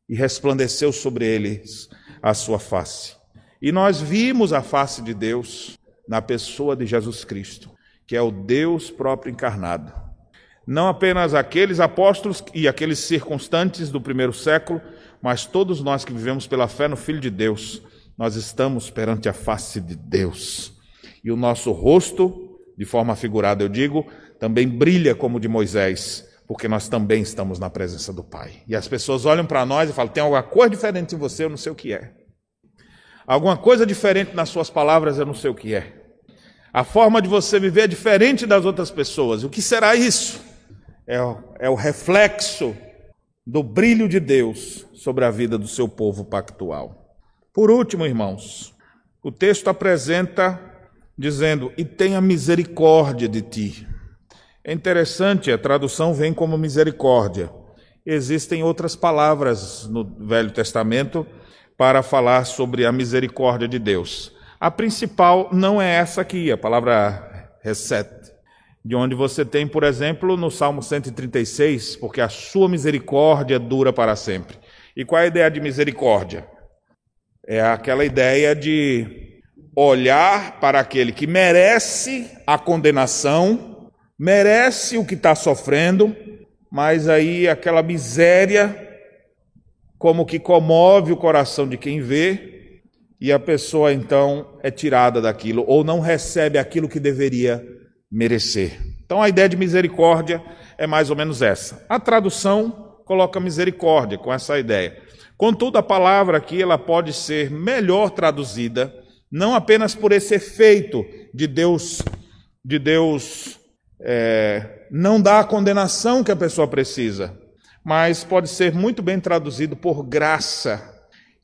e resplandeceu sobre eles a sua face. E nós vimos a face de Deus na pessoa de Jesus Cristo, que é o Deus próprio encarnado. Não apenas aqueles apóstolos e aqueles circunstantes do primeiro século, mas todos nós que vivemos pela fé no Filho de Deus, nós estamos perante a face de Deus. E o nosso rosto, de forma figurada eu digo, também brilha como o de Moisés, porque nós também estamos na presença do Pai. E as pessoas olham para nós e falam: tem alguma coisa diferente em você, eu não sei o que é. Alguma coisa diferente nas suas palavras, eu não sei o que é. A forma de você viver é diferente das outras pessoas. O que será isso? É, é o reflexo do brilho de Deus sobre a vida do seu povo pactual. Por último, irmãos, o texto apresenta dizendo: E tenha misericórdia de ti. É interessante, a tradução vem como misericórdia. Existem outras palavras no Velho Testamento para falar sobre a misericórdia de Deus. A principal não é essa aqui, a palavra reset, de onde você tem, por exemplo, no Salmo 136, porque a sua misericórdia dura para sempre. E qual é a ideia de misericórdia? É aquela ideia de olhar para aquele que merece a condenação merece o que está sofrendo, mas aí aquela miséria como que comove o coração de quem vê, e a pessoa então é tirada daquilo ou não recebe aquilo que deveria merecer. Então a ideia de misericórdia é mais ou menos essa. A tradução coloca misericórdia com essa ideia. Contudo, a palavra aqui ela pode ser melhor traduzida, não apenas por esse efeito de Deus, de Deus é, não dar a condenação que a pessoa precisa, mas pode ser muito bem traduzido por graça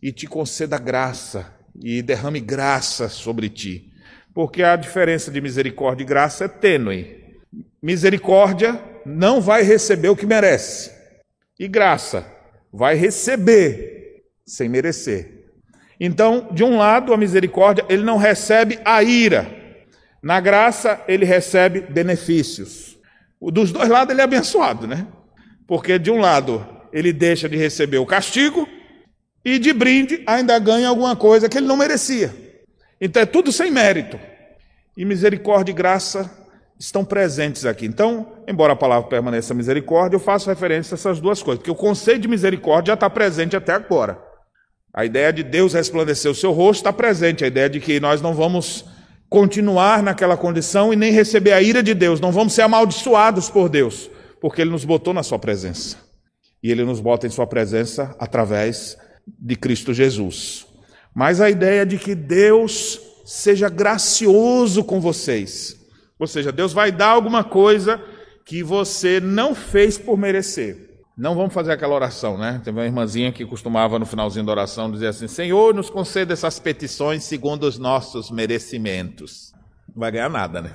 e te conceda graça e derrame graça sobre ti, porque a diferença de misericórdia e graça é tênue. Misericórdia não vai receber o que merece, e graça vai receber sem merecer. Então, de um lado, a misericórdia, ele não recebe a ira. Na graça, ele recebe benefícios. Dos dois lados, ele é abençoado, né? Porque de um lado, ele deixa de receber o castigo e de brinde ainda ganha alguma coisa que ele não merecia. Então é tudo sem mérito. E misericórdia e graça estão presentes aqui. Então, embora a palavra permaneça misericórdia, eu faço referência a essas duas coisas, porque o conceito de misericórdia já está presente até agora. A ideia de Deus resplandecer o seu rosto está presente, a ideia de que nós não vamos continuar naquela condição e nem receber a ira de Deus, não vamos ser amaldiçoados por Deus, porque Ele nos botou na Sua presença. E Ele nos bota em Sua presença através de Cristo Jesus. Mas a ideia de que Deus seja gracioso com vocês, ou seja, Deus vai dar alguma coisa que você não fez por merecer. Não vamos fazer aquela oração, né? Tem uma irmãzinha que costumava no finalzinho da oração dizer assim: Senhor, nos conceda essas petições segundo os nossos merecimentos. Não vai ganhar nada, né?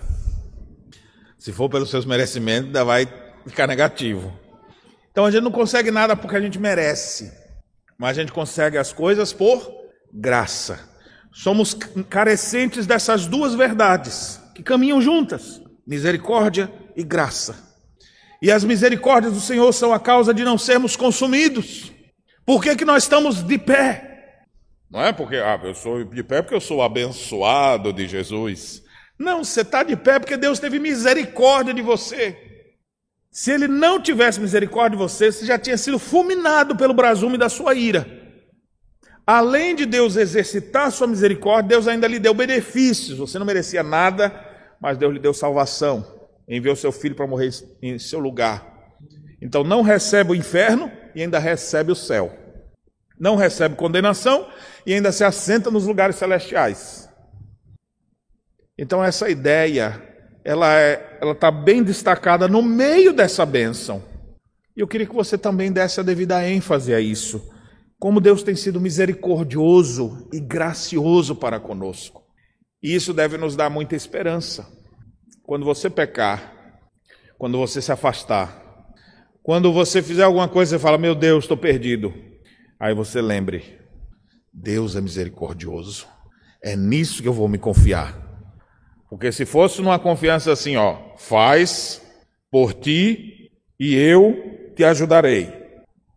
Se for pelos seus merecimentos, ainda vai ficar negativo. Então a gente não consegue nada porque a gente merece, mas a gente consegue as coisas por graça. Somos carecentes dessas duas verdades que caminham juntas: misericórdia e graça. E as misericórdias do Senhor são a causa de não sermos consumidos. Por que, que nós estamos de pé? Não é porque ah, eu sou de pé porque eu sou abençoado de Jesus. Não, você está de pé porque Deus teve misericórdia de você. Se Ele não tivesse misericórdia de você, você já tinha sido fulminado pelo brasume da sua ira. Além de Deus exercitar sua misericórdia, Deus ainda lhe deu benefícios. Você não merecia nada, mas Deus lhe deu salvação. Enviou seu filho para morrer em seu lugar. Então não recebe o inferno e ainda recebe o céu. Não recebe condenação e ainda se assenta nos lugares celestiais. Então essa ideia, ela é, ela está bem destacada no meio dessa bênção. E eu queria que você também desse a devida ênfase a isso como Deus tem sido misericordioso e gracioso para conosco. E isso deve nos dar muita esperança. Quando você pecar, quando você se afastar, quando você fizer alguma coisa e fala, meu Deus, estou perdido. Aí você lembre, Deus é misericordioso. É nisso que eu vou me confiar. Porque se fosse numa confiança assim, ó, faz por ti e eu te ajudarei.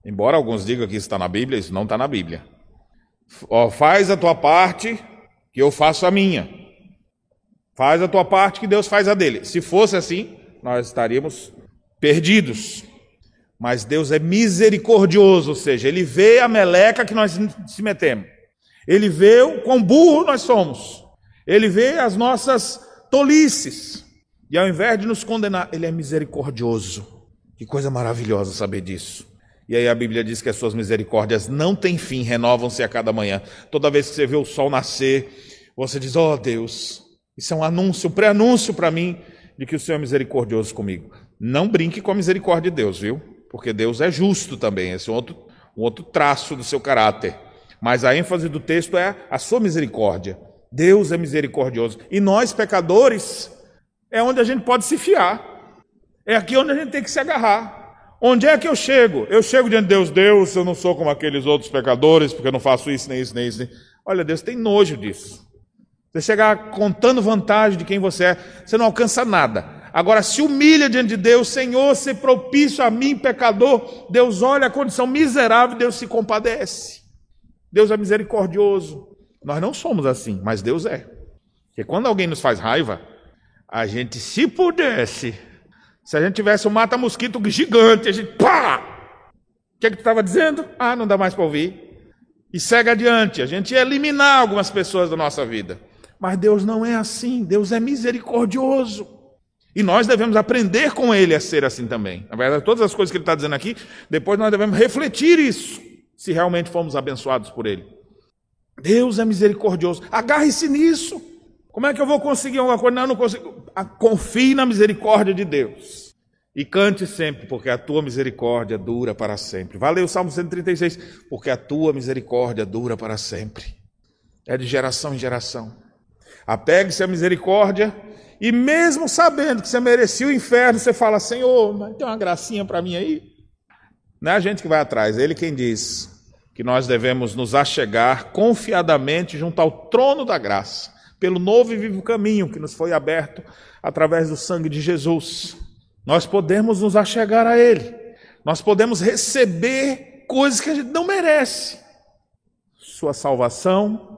Embora alguns digam que isso está na Bíblia, isso não está na Bíblia. Ó, faz a tua parte, que eu faço a minha. Faz a tua parte, que Deus faz a dele. Se fosse assim, nós estaríamos perdidos. Mas Deus é misericordioso, ou seja, Ele vê a meleca que nós se metemos. Ele vê o quão burro nós somos. Ele vê as nossas tolices. E ao invés de nos condenar, Ele é misericordioso. Que coisa maravilhosa saber disso. E aí a Bíblia diz que as suas misericórdias não têm fim, renovam-se a cada manhã. Toda vez que você vê o sol nascer, você diz: "Oh, Deus, isso é um anúncio, um pré-anúncio para mim de que o Senhor é misericordioso comigo". Não brinque com a misericórdia de Deus, viu? Porque Deus é justo também, esse é um outro, um outro traço do seu caráter. Mas a ênfase do texto é a sua misericórdia. Deus é misericordioso. E nós, pecadores, é onde a gente pode se fiar. É aqui onde a gente tem que se agarrar. Onde é que eu chego? Eu chego diante de Deus, Deus, eu não sou como aqueles outros pecadores, porque eu não faço isso, nem isso, nem isso. Nem... Olha, Deus tem nojo disso. Você chegar contando vantagem de quem você é, você não alcança nada. Agora, se humilha diante de Deus, Senhor, se propício a mim, pecador, Deus olha a condição miserável, Deus se compadece. Deus é misericordioso. Nós não somos assim, mas Deus é. Porque quando alguém nos faz raiva, a gente, se pudesse, se a gente tivesse um mata-mosquito gigante, a gente pá! O que, é que tu estava dizendo? Ah, não dá mais para ouvir. e segue adiante. A gente ia eliminar algumas pessoas da nossa vida. Mas Deus não é assim. Deus é misericordioso. E nós devemos aprender com Ele a ser assim também. Na verdade, todas as coisas que Ele está dizendo aqui, depois nós devemos refletir isso, se realmente fomos abençoados por Ele. Deus é misericordioso. Agarre-se nisso. Como é que eu vou conseguir alguma coisa? Não, não consigo. Ah, confie na misericórdia de Deus. E cante sempre, porque a tua misericórdia dura para sempre. Valeu Salmo 136, porque a tua misericórdia dura para sempre. É de geração em geração. Apegue-se à misericórdia, e mesmo sabendo que você merecia o inferno, você fala: Senhor, mas tem uma gracinha para mim aí. Não é a gente que vai atrás, é Ele quem diz que nós devemos nos achegar confiadamente junto ao trono da graça, pelo novo e vivo caminho que nos foi aberto através do sangue de Jesus. Nós podemos nos achegar a Ele, nós podemos receber coisas que a gente não merece. Sua salvação,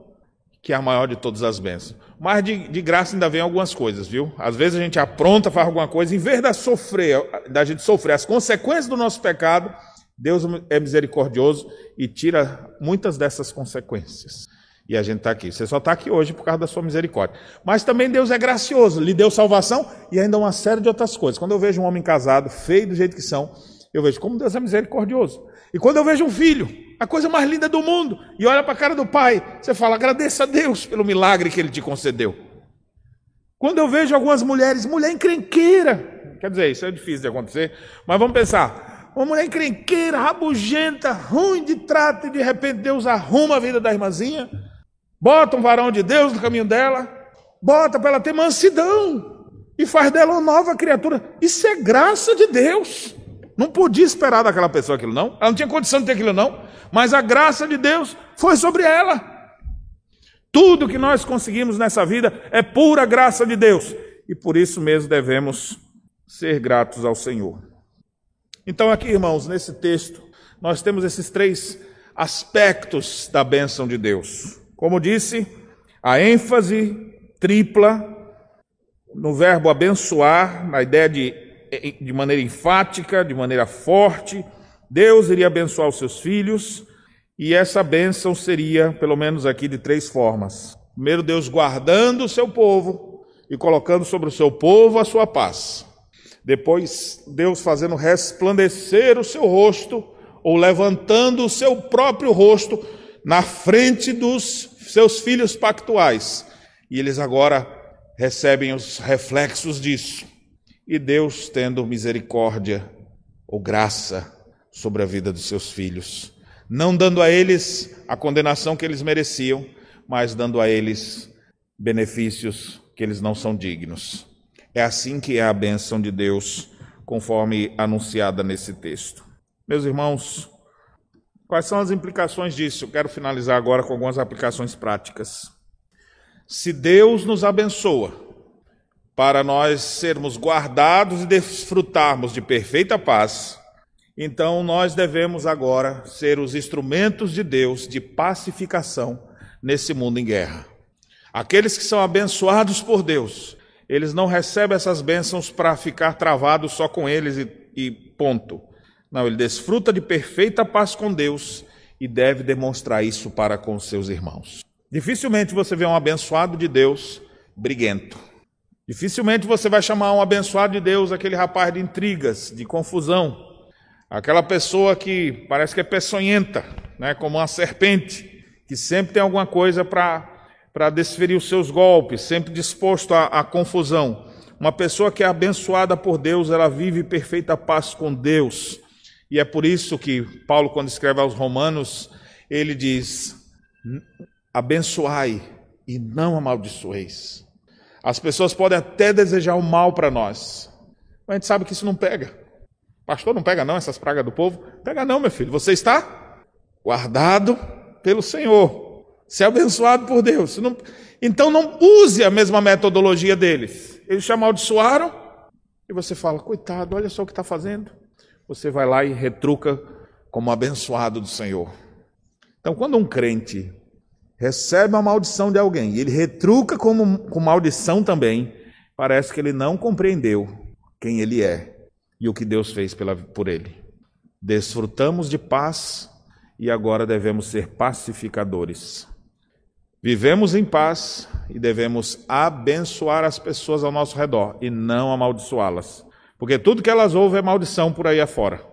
que é a maior de todas as bênçãos. Mas de, de, graça ainda vem algumas coisas, viu? Às vezes a gente apronta, faz alguma coisa, em vez da, sofrer, da gente sofrer as consequências do nosso pecado, Deus é misericordioso e tira muitas dessas consequências. E a gente está aqui. Você só está aqui hoje por causa da sua misericórdia. Mas também Deus é gracioso, lhe deu salvação e ainda uma série de outras coisas. Quando eu vejo um homem casado, feio do jeito que são, eu vejo como Deus é misericordioso. E quando eu vejo um filho, a coisa mais linda do mundo, e olha para a cara do pai, você fala: agradeça a Deus pelo milagre que ele te concedeu. Quando eu vejo algumas mulheres, mulher encrenqueira, quer dizer, isso é difícil de acontecer, mas vamos pensar: uma mulher encrenqueira, rabugenta, ruim de trato, e de repente Deus arruma a vida da irmãzinha, bota um varão de Deus no caminho dela, bota para ela ter mansidão. E faz dela uma nova criatura. Isso é graça de Deus. Não podia esperar daquela pessoa aquilo, não. Ela não tinha condição de ter aquilo, não. Mas a graça de Deus foi sobre ela. Tudo que nós conseguimos nessa vida é pura graça de Deus. E por isso mesmo devemos ser gratos ao Senhor. Então, aqui, irmãos, nesse texto, nós temos esses três aspectos da bênção de Deus. Como disse, a ênfase tripla no verbo abençoar, na ideia de, de maneira enfática, de maneira forte. Deus iria abençoar os seus filhos, e essa bênção seria, pelo menos aqui, de três formas. Primeiro, Deus guardando o seu povo e colocando sobre o seu povo a sua paz. Depois, Deus fazendo resplandecer o seu rosto, ou levantando o seu próprio rosto na frente dos seus filhos pactuais. E eles agora recebem os reflexos disso. E Deus tendo misericórdia ou graça sobre a vida dos seus filhos, não dando a eles a condenação que eles mereciam, mas dando a eles benefícios que eles não são dignos. É assim que é a bênção de Deus, conforme anunciada nesse texto. Meus irmãos, quais são as implicações disso? Eu quero finalizar agora com algumas aplicações práticas. Se Deus nos abençoa para nós sermos guardados e desfrutarmos de perfeita paz, então nós devemos agora ser os instrumentos de Deus de pacificação nesse mundo em guerra. Aqueles que são abençoados por Deus eles não recebem essas bênçãos para ficar travados só com eles e, e ponto. Não, ele desfruta de perfeita paz com Deus e deve demonstrar isso para com seus irmãos. Dificilmente você vê um abençoado de Deus briguento. Dificilmente você vai chamar um abençoado de Deus aquele rapaz de intrigas, de confusão, aquela pessoa que parece que é peçonhenta, né, como uma serpente, que sempre tem alguma coisa para desferir os seus golpes, sempre disposto à, à confusão. Uma pessoa que é abençoada por Deus, ela vive perfeita paz com Deus. E é por isso que Paulo, quando escreve aos Romanos, ele diz: abençoai e não amaldiçoeis. As pessoas podem até desejar o mal para nós, mas a gente sabe que isso não pega. Pastor, não pega não essas pragas do povo? Pega não, meu filho. Você está guardado pelo Senhor ser abençoado por Deus. Não... Então não use a mesma metodologia deles. Eles te amaldiçoaram e você fala, coitado, olha só o que está fazendo. Você vai lá e retruca como abençoado do Senhor. Então, quando um crente recebe a maldição de alguém e ele retruca como, com maldição também, parece que ele não compreendeu quem ele é e o que Deus fez pela, por ele. Desfrutamos de paz e agora devemos ser pacificadores. Vivemos em paz e devemos abençoar as pessoas ao nosso redor e não amaldiçoá-las. Porque tudo que elas ouvem é maldição por aí afora.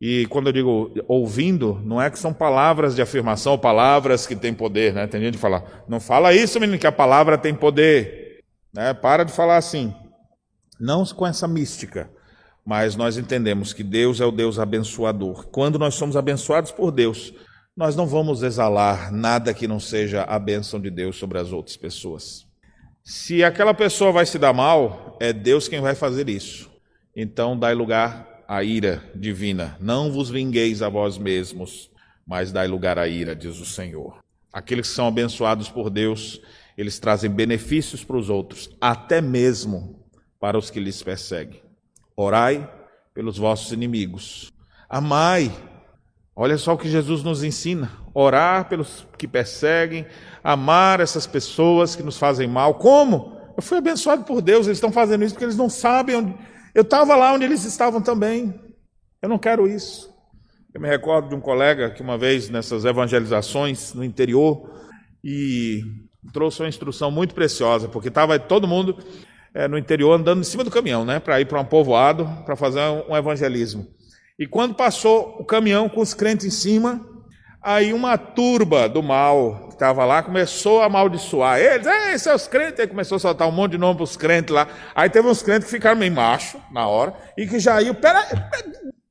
E quando eu digo ouvindo, não é que são palavras de afirmação, palavras que têm poder, né? Tem gente que fala, não fala isso, menino, que a palavra tem poder. Né? Para de falar assim. Não com essa mística, mas nós entendemos que Deus é o Deus abençoador. Quando nós somos abençoados por Deus, nós não vamos exalar nada que não seja a bênção de Deus sobre as outras pessoas. Se aquela pessoa vai se dar mal, é Deus quem vai fazer isso. Então, dai lugar à ira divina. Não vos vingueis a vós mesmos, mas dai lugar à ira, diz o Senhor. Aqueles que são abençoados por Deus, eles trazem benefícios para os outros, até mesmo para os que lhes perseguem. Orai pelos vossos inimigos. Amai. Olha só o que Jesus nos ensina: orar pelos que perseguem, amar essas pessoas que nos fazem mal. Como? Eu fui abençoado por Deus, eles estão fazendo isso porque eles não sabem onde, eu estava lá onde eles estavam também. Eu não quero isso. Eu me recordo de um colega que uma vez nessas evangelizações no interior e trouxe uma instrução muito preciosa, porque estava todo mundo é, no interior andando em cima do caminhão, né, para ir para um povoado para fazer um evangelismo. E quando passou o caminhão com os crentes em cima, aí uma turba do mal estava lá começou a amaldiçoar eles. Ei, seus crentes! Aí começou a soltar um monte de nome para os crentes lá. Aí teve uns crentes que ficaram meio macho na hora e que já iam, pera,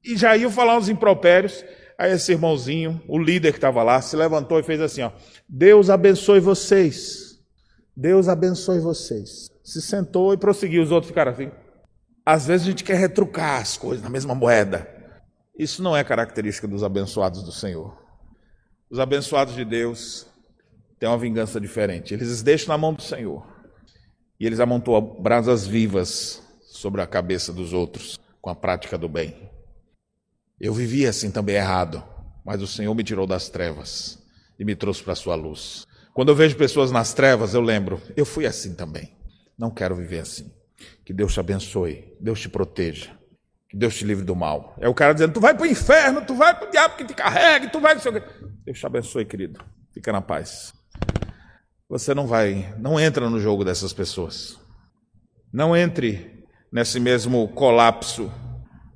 e já iam falar uns impropérios. Aí esse irmãozinho, o líder que estava lá, se levantou e fez assim: ó, Deus abençoe vocês. Deus abençoe vocês. Se sentou e prosseguiu. Os outros ficaram assim. Às vezes a gente quer retrucar as coisas na mesma moeda. Isso não é característica dos abençoados do Senhor. Os abençoados de Deus têm uma vingança diferente. Eles deixam na mão do Senhor. E eles amontoam brasas vivas sobre a cabeça dos outros com a prática do bem. Eu vivia assim também errado, mas o Senhor me tirou das trevas e me trouxe para a sua luz. Quando eu vejo pessoas nas trevas, eu lembro, eu fui assim também. Não quero viver assim. Que Deus te abençoe, Deus te proteja. Que Deus te livre do mal. É o cara dizendo: tu vai para o inferno, tu vai para o diabo que te carregue, tu vai. Deus te abençoe, querido. Fica na paz. Você não vai, não entra no jogo dessas pessoas. Não entre nesse mesmo colapso,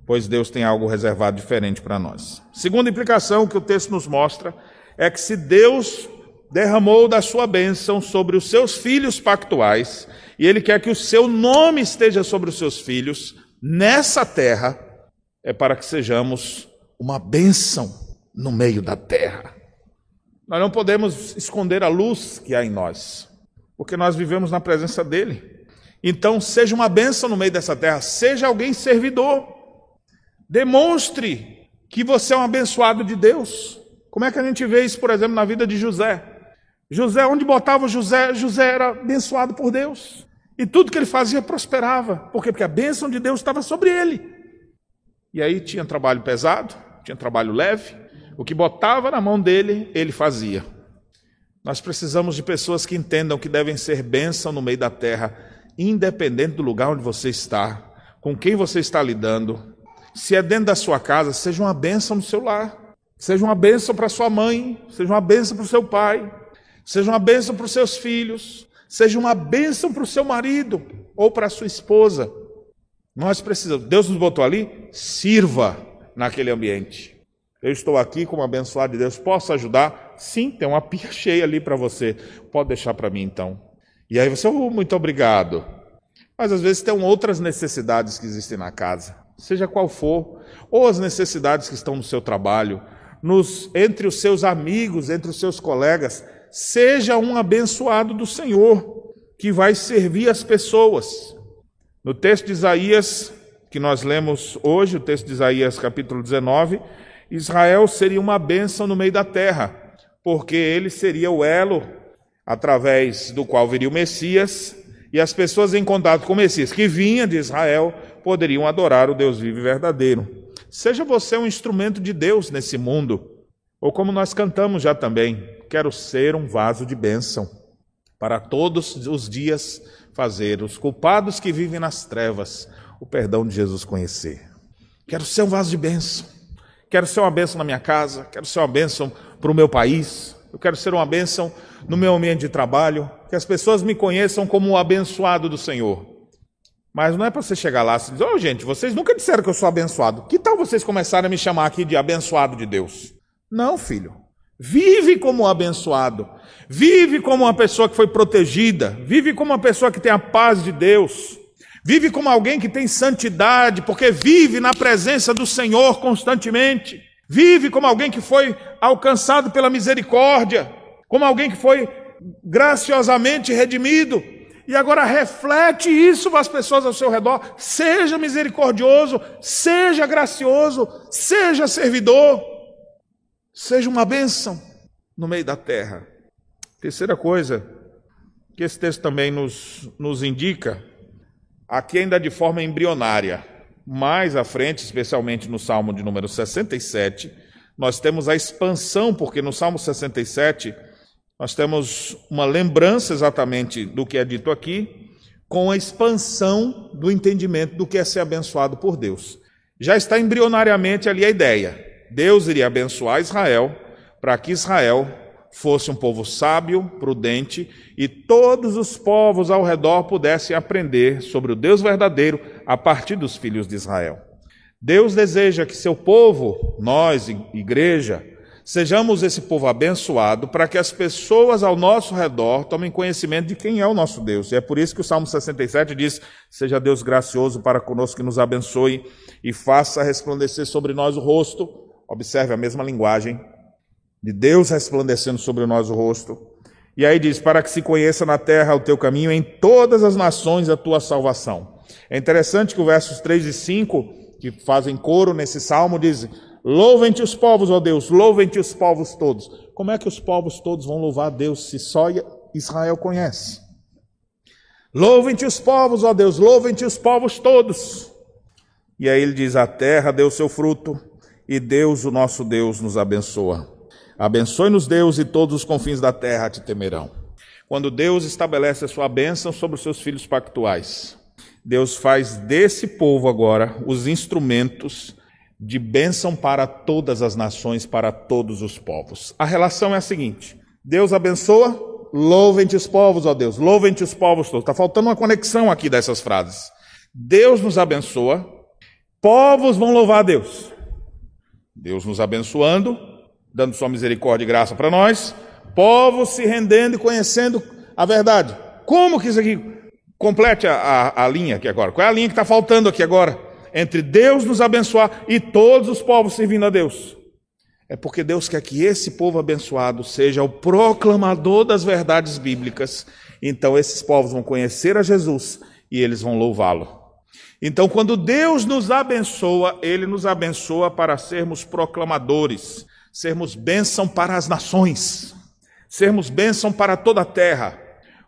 pois Deus tem algo reservado diferente para nós. Segunda implicação que o texto nos mostra é que se Deus derramou da sua bênção sobre os seus filhos pactuais, e Ele quer que o seu nome esteja sobre os seus filhos, nessa terra é para que sejamos uma bênção no meio da terra. Nós não podemos esconder a luz que há em nós, porque nós vivemos na presença dele. Então, seja uma bênção no meio dessa terra, seja alguém servidor. Demonstre que você é um abençoado de Deus. Como é que a gente vê isso, por exemplo, na vida de José? José, onde botava José, José era abençoado por Deus. E tudo que ele fazia prosperava. Por quê? Porque a bênção de Deus estava sobre ele. E aí tinha trabalho pesado, tinha trabalho leve. O que botava na mão dele, ele fazia. Nós precisamos de pessoas que entendam que devem ser bênção no meio da terra, independente do lugar onde você está, com quem você está lidando. Se é dentro da sua casa, seja uma bênção no seu lar. Seja uma bênção para sua mãe, seja uma bênção para o seu pai, seja uma bênção para os seus filhos, seja uma bênção para o seu marido ou para a sua esposa. Nós precisamos, Deus nos botou ali, sirva naquele ambiente. Eu estou aqui como abençoado de Deus, posso ajudar? Sim, tem uma pia cheia ali para você. Pode deixar para mim então. E aí você, oh, muito obrigado. Mas às vezes tem outras necessidades que existem na casa, seja qual for, ou as necessidades que estão no seu trabalho, nos, entre os seus amigos, entre os seus colegas seja um abençoado do Senhor, que vai servir as pessoas. No texto de Isaías, que nós lemos hoje, o texto de Isaías, capítulo 19, Israel seria uma bênção no meio da terra, porque ele seria o elo através do qual viria o Messias, e as pessoas em contato com o Messias que vinha de Israel poderiam adorar o Deus vivo e verdadeiro. Seja você um instrumento de Deus nesse mundo, ou como nós cantamos já também, quero ser um vaso de bênção para todos os dias fazer os culpados que vivem nas trevas o perdão de Jesus conhecer. Quero ser um vaso de bênção. Quero ser uma bênção na minha casa, quero ser uma bênção para o meu país, eu quero ser uma bênção no meu ambiente de trabalho, que as pessoas me conheçam como o abençoado do Senhor. Mas não é para você chegar lá e dizer, oh, gente, vocês nunca disseram que eu sou abençoado. Que tal vocês começarem a me chamar aqui de abençoado de Deus? Não, filho. Vive como um abençoado. Vive como uma pessoa que foi protegida. Vive como uma pessoa que tem a paz de Deus. Vive como alguém que tem santidade, porque vive na presença do Senhor constantemente. Vive como alguém que foi alcançado pela misericórdia, como alguém que foi graciosamente redimido. E agora reflete isso para as pessoas ao seu redor. Seja misericordioso, seja gracioso, seja servidor, seja uma bênção no meio da terra. Terceira coisa que esse texto também nos, nos indica, aqui ainda de forma embrionária, mais à frente, especialmente no Salmo de número 67, nós temos a expansão, porque no Salmo 67 nós temos uma lembrança exatamente do que é dito aqui, com a expansão do entendimento do que é ser abençoado por Deus. Já está embrionariamente ali a ideia. Deus iria abençoar Israel para que Israel fosse um povo sábio, prudente e todos os povos ao redor pudessem aprender sobre o Deus verdadeiro a partir dos filhos de Israel. Deus deseja que seu povo, nós, igreja, Sejamos esse povo abençoado para que as pessoas ao nosso redor tomem conhecimento de quem é o nosso Deus. E é por isso que o Salmo 67 diz: Seja Deus gracioso para conosco, que nos abençoe e faça resplandecer sobre nós o rosto. Observe a mesma linguagem de Deus resplandecendo sobre nós o rosto. E aí diz: Para que se conheça na terra o teu caminho, em todas as nações a tua salvação. É interessante que os versos 3 e 5, que fazem coro nesse salmo, dizem Louvem-te os povos, ó Deus, louvem-te os povos todos. Como é que os povos todos vão louvar Deus se só Israel conhece? Louvem-te os povos, ó Deus, louvem-te os povos todos. E aí ele diz: A terra deu seu fruto, e Deus, o nosso Deus, nos abençoa. Abençoe-nos, Deus, e todos os confins da terra te temerão. Quando Deus estabelece a sua bênção sobre os seus filhos pactuais, Deus faz desse povo agora os instrumentos de bênção para todas as nações, para todos os povos. A relação é a seguinte: Deus abençoa, louvem-te os povos, ó Deus, louvem-te os povos todos. Está faltando uma conexão aqui dessas frases. Deus nos abençoa, povos vão louvar a Deus. Deus nos abençoando, dando sua misericórdia e graça para nós, povos se rendendo e conhecendo a verdade. Como que isso aqui complete a, a, a linha aqui agora? Qual é a linha que está faltando aqui agora? entre Deus nos abençoar e todos os povos servindo a Deus. É porque Deus quer que esse povo abençoado seja o proclamador das verdades bíblicas. Então esses povos vão conhecer a Jesus e eles vão louvá-lo. Então, quando Deus nos abençoa, Ele nos abençoa para sermos proclamadores, sermos bênção para as nações, sermos bênção para toda a terra.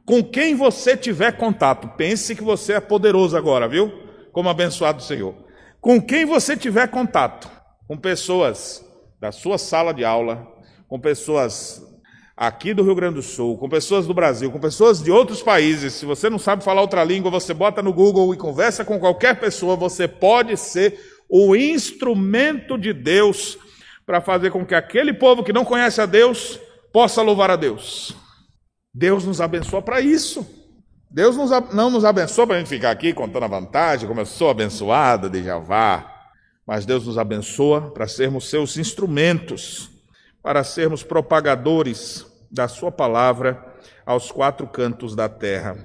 Com quem você tiver contato, pense que você é poderoso agora, viu? como abençoado do Senhor. Com quem você tiver contato, com pessoas da sua sala de aula, com pessoas aqui do Rio Grande do Sul, com pessoas do Brasil, com pessoas de outros países, se você não sabe falar outra língua, você bota no Google e conversa com qualquer pessoa, você pode ser o instrumento de Deus para fazer com que aquele povo que não conhece a Deus possa louvar a Deus. Deus nos abençoa para isso. Deus nos, não nos abençoa para a gente ficar aqui contando a vantagem, como eu sou abençoado de Javá. Mas Deus nos abençoa para sermos seus instrumentos, para sermos propagadores da Sua palavra aos quatro cantos da terra.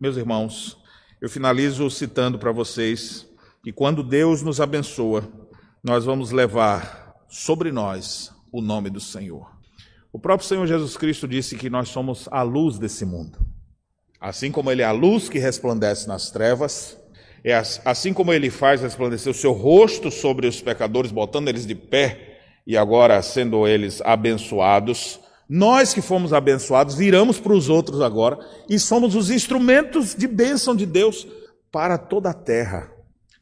Meus irmãos, eu finalizo citando para vocês que quando Deus nos abençoa, nós vamos levar sobre nós o nome do Senhor. O próprio Senhor Jesus Cristo disse que nós somos a luz desse mundo. Assim como ele é a luz que resplandece nas trevas, é assim como ele faz resplandecer o seu rosto sobre os pecadores, botando eles de pé e agora sendo eles abençoados, nós que fomos abençoados viramos para os outros agora e somos os instrumentos de bênção de Deus para toda a terra,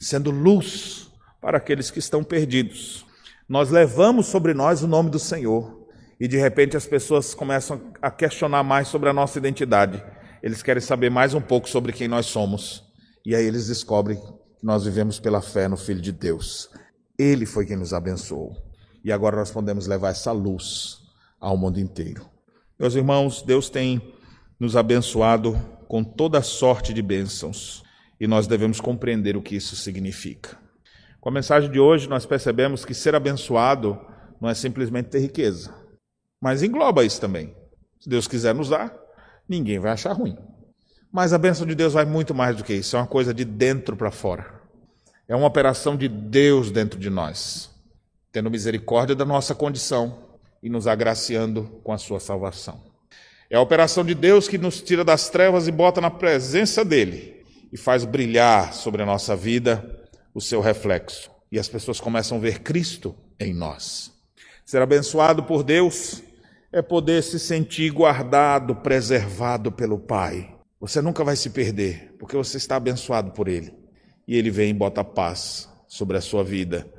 sendo luz para aqueles que estão perdidos. Nós levamos sobre nós o nome do Senhor e de repente as pessoas começam a questionar mais sobre a nossa identidade eles querem saber mais um pouco sobre quem nós somos. E aí eles descobrem que nós vivemos pela fé no Filho de Deus. Ele foi quem nos abençoou. E agora nós podemos levar essa luz ao mundo inteiro. Meus irmãos, Deus tem nos abençoado com toda sorte de bênçãos e nós devemos compreender o que isso significa. Com a mensagem de hoje, nós percebemos que ser abençoado não é simplesmente ter riqueza, mas engloba isso também. Se Deus quiser nos dar, ninguém vai achar ruim. Mas a bênção de Deus vai muito mais do que isso, é uma coisa de dentro para fora. É uma operação de Deus dentro de nós, tendo misericórdia da nossa condição e nos agraciando com a sua salvação. É a operação de Deus que nos tira das trevas e bota na presença dele e faz brilhar sobre a nossa vida o seu reflexo. E as pessoas começam a ver Cristo em nós. Ser abençoado por Deus é poder se sentir guardado, preservado pelo Pai. Você nunca vai se perder, porque você está abençoado por Ele. E Ele vem e bota paz sobre a sua vida,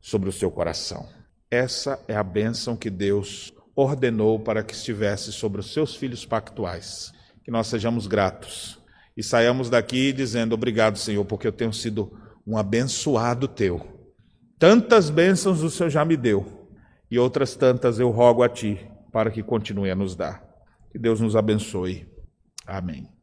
sobre o seu coração. Essa é a bênção que Deus ordenou para que estivesse sobre os seus filhos pactuais. Que nós sejamos gratos e saiamos daqui dizendo: Obrigado, Senhor, porque eu tenho sido um abençoado teu. Tantas bênçãos o Senhor já me deu, e outras tantas eu rogo a ti para que continue a nos dar. Que Deus nos abençoe. Amém.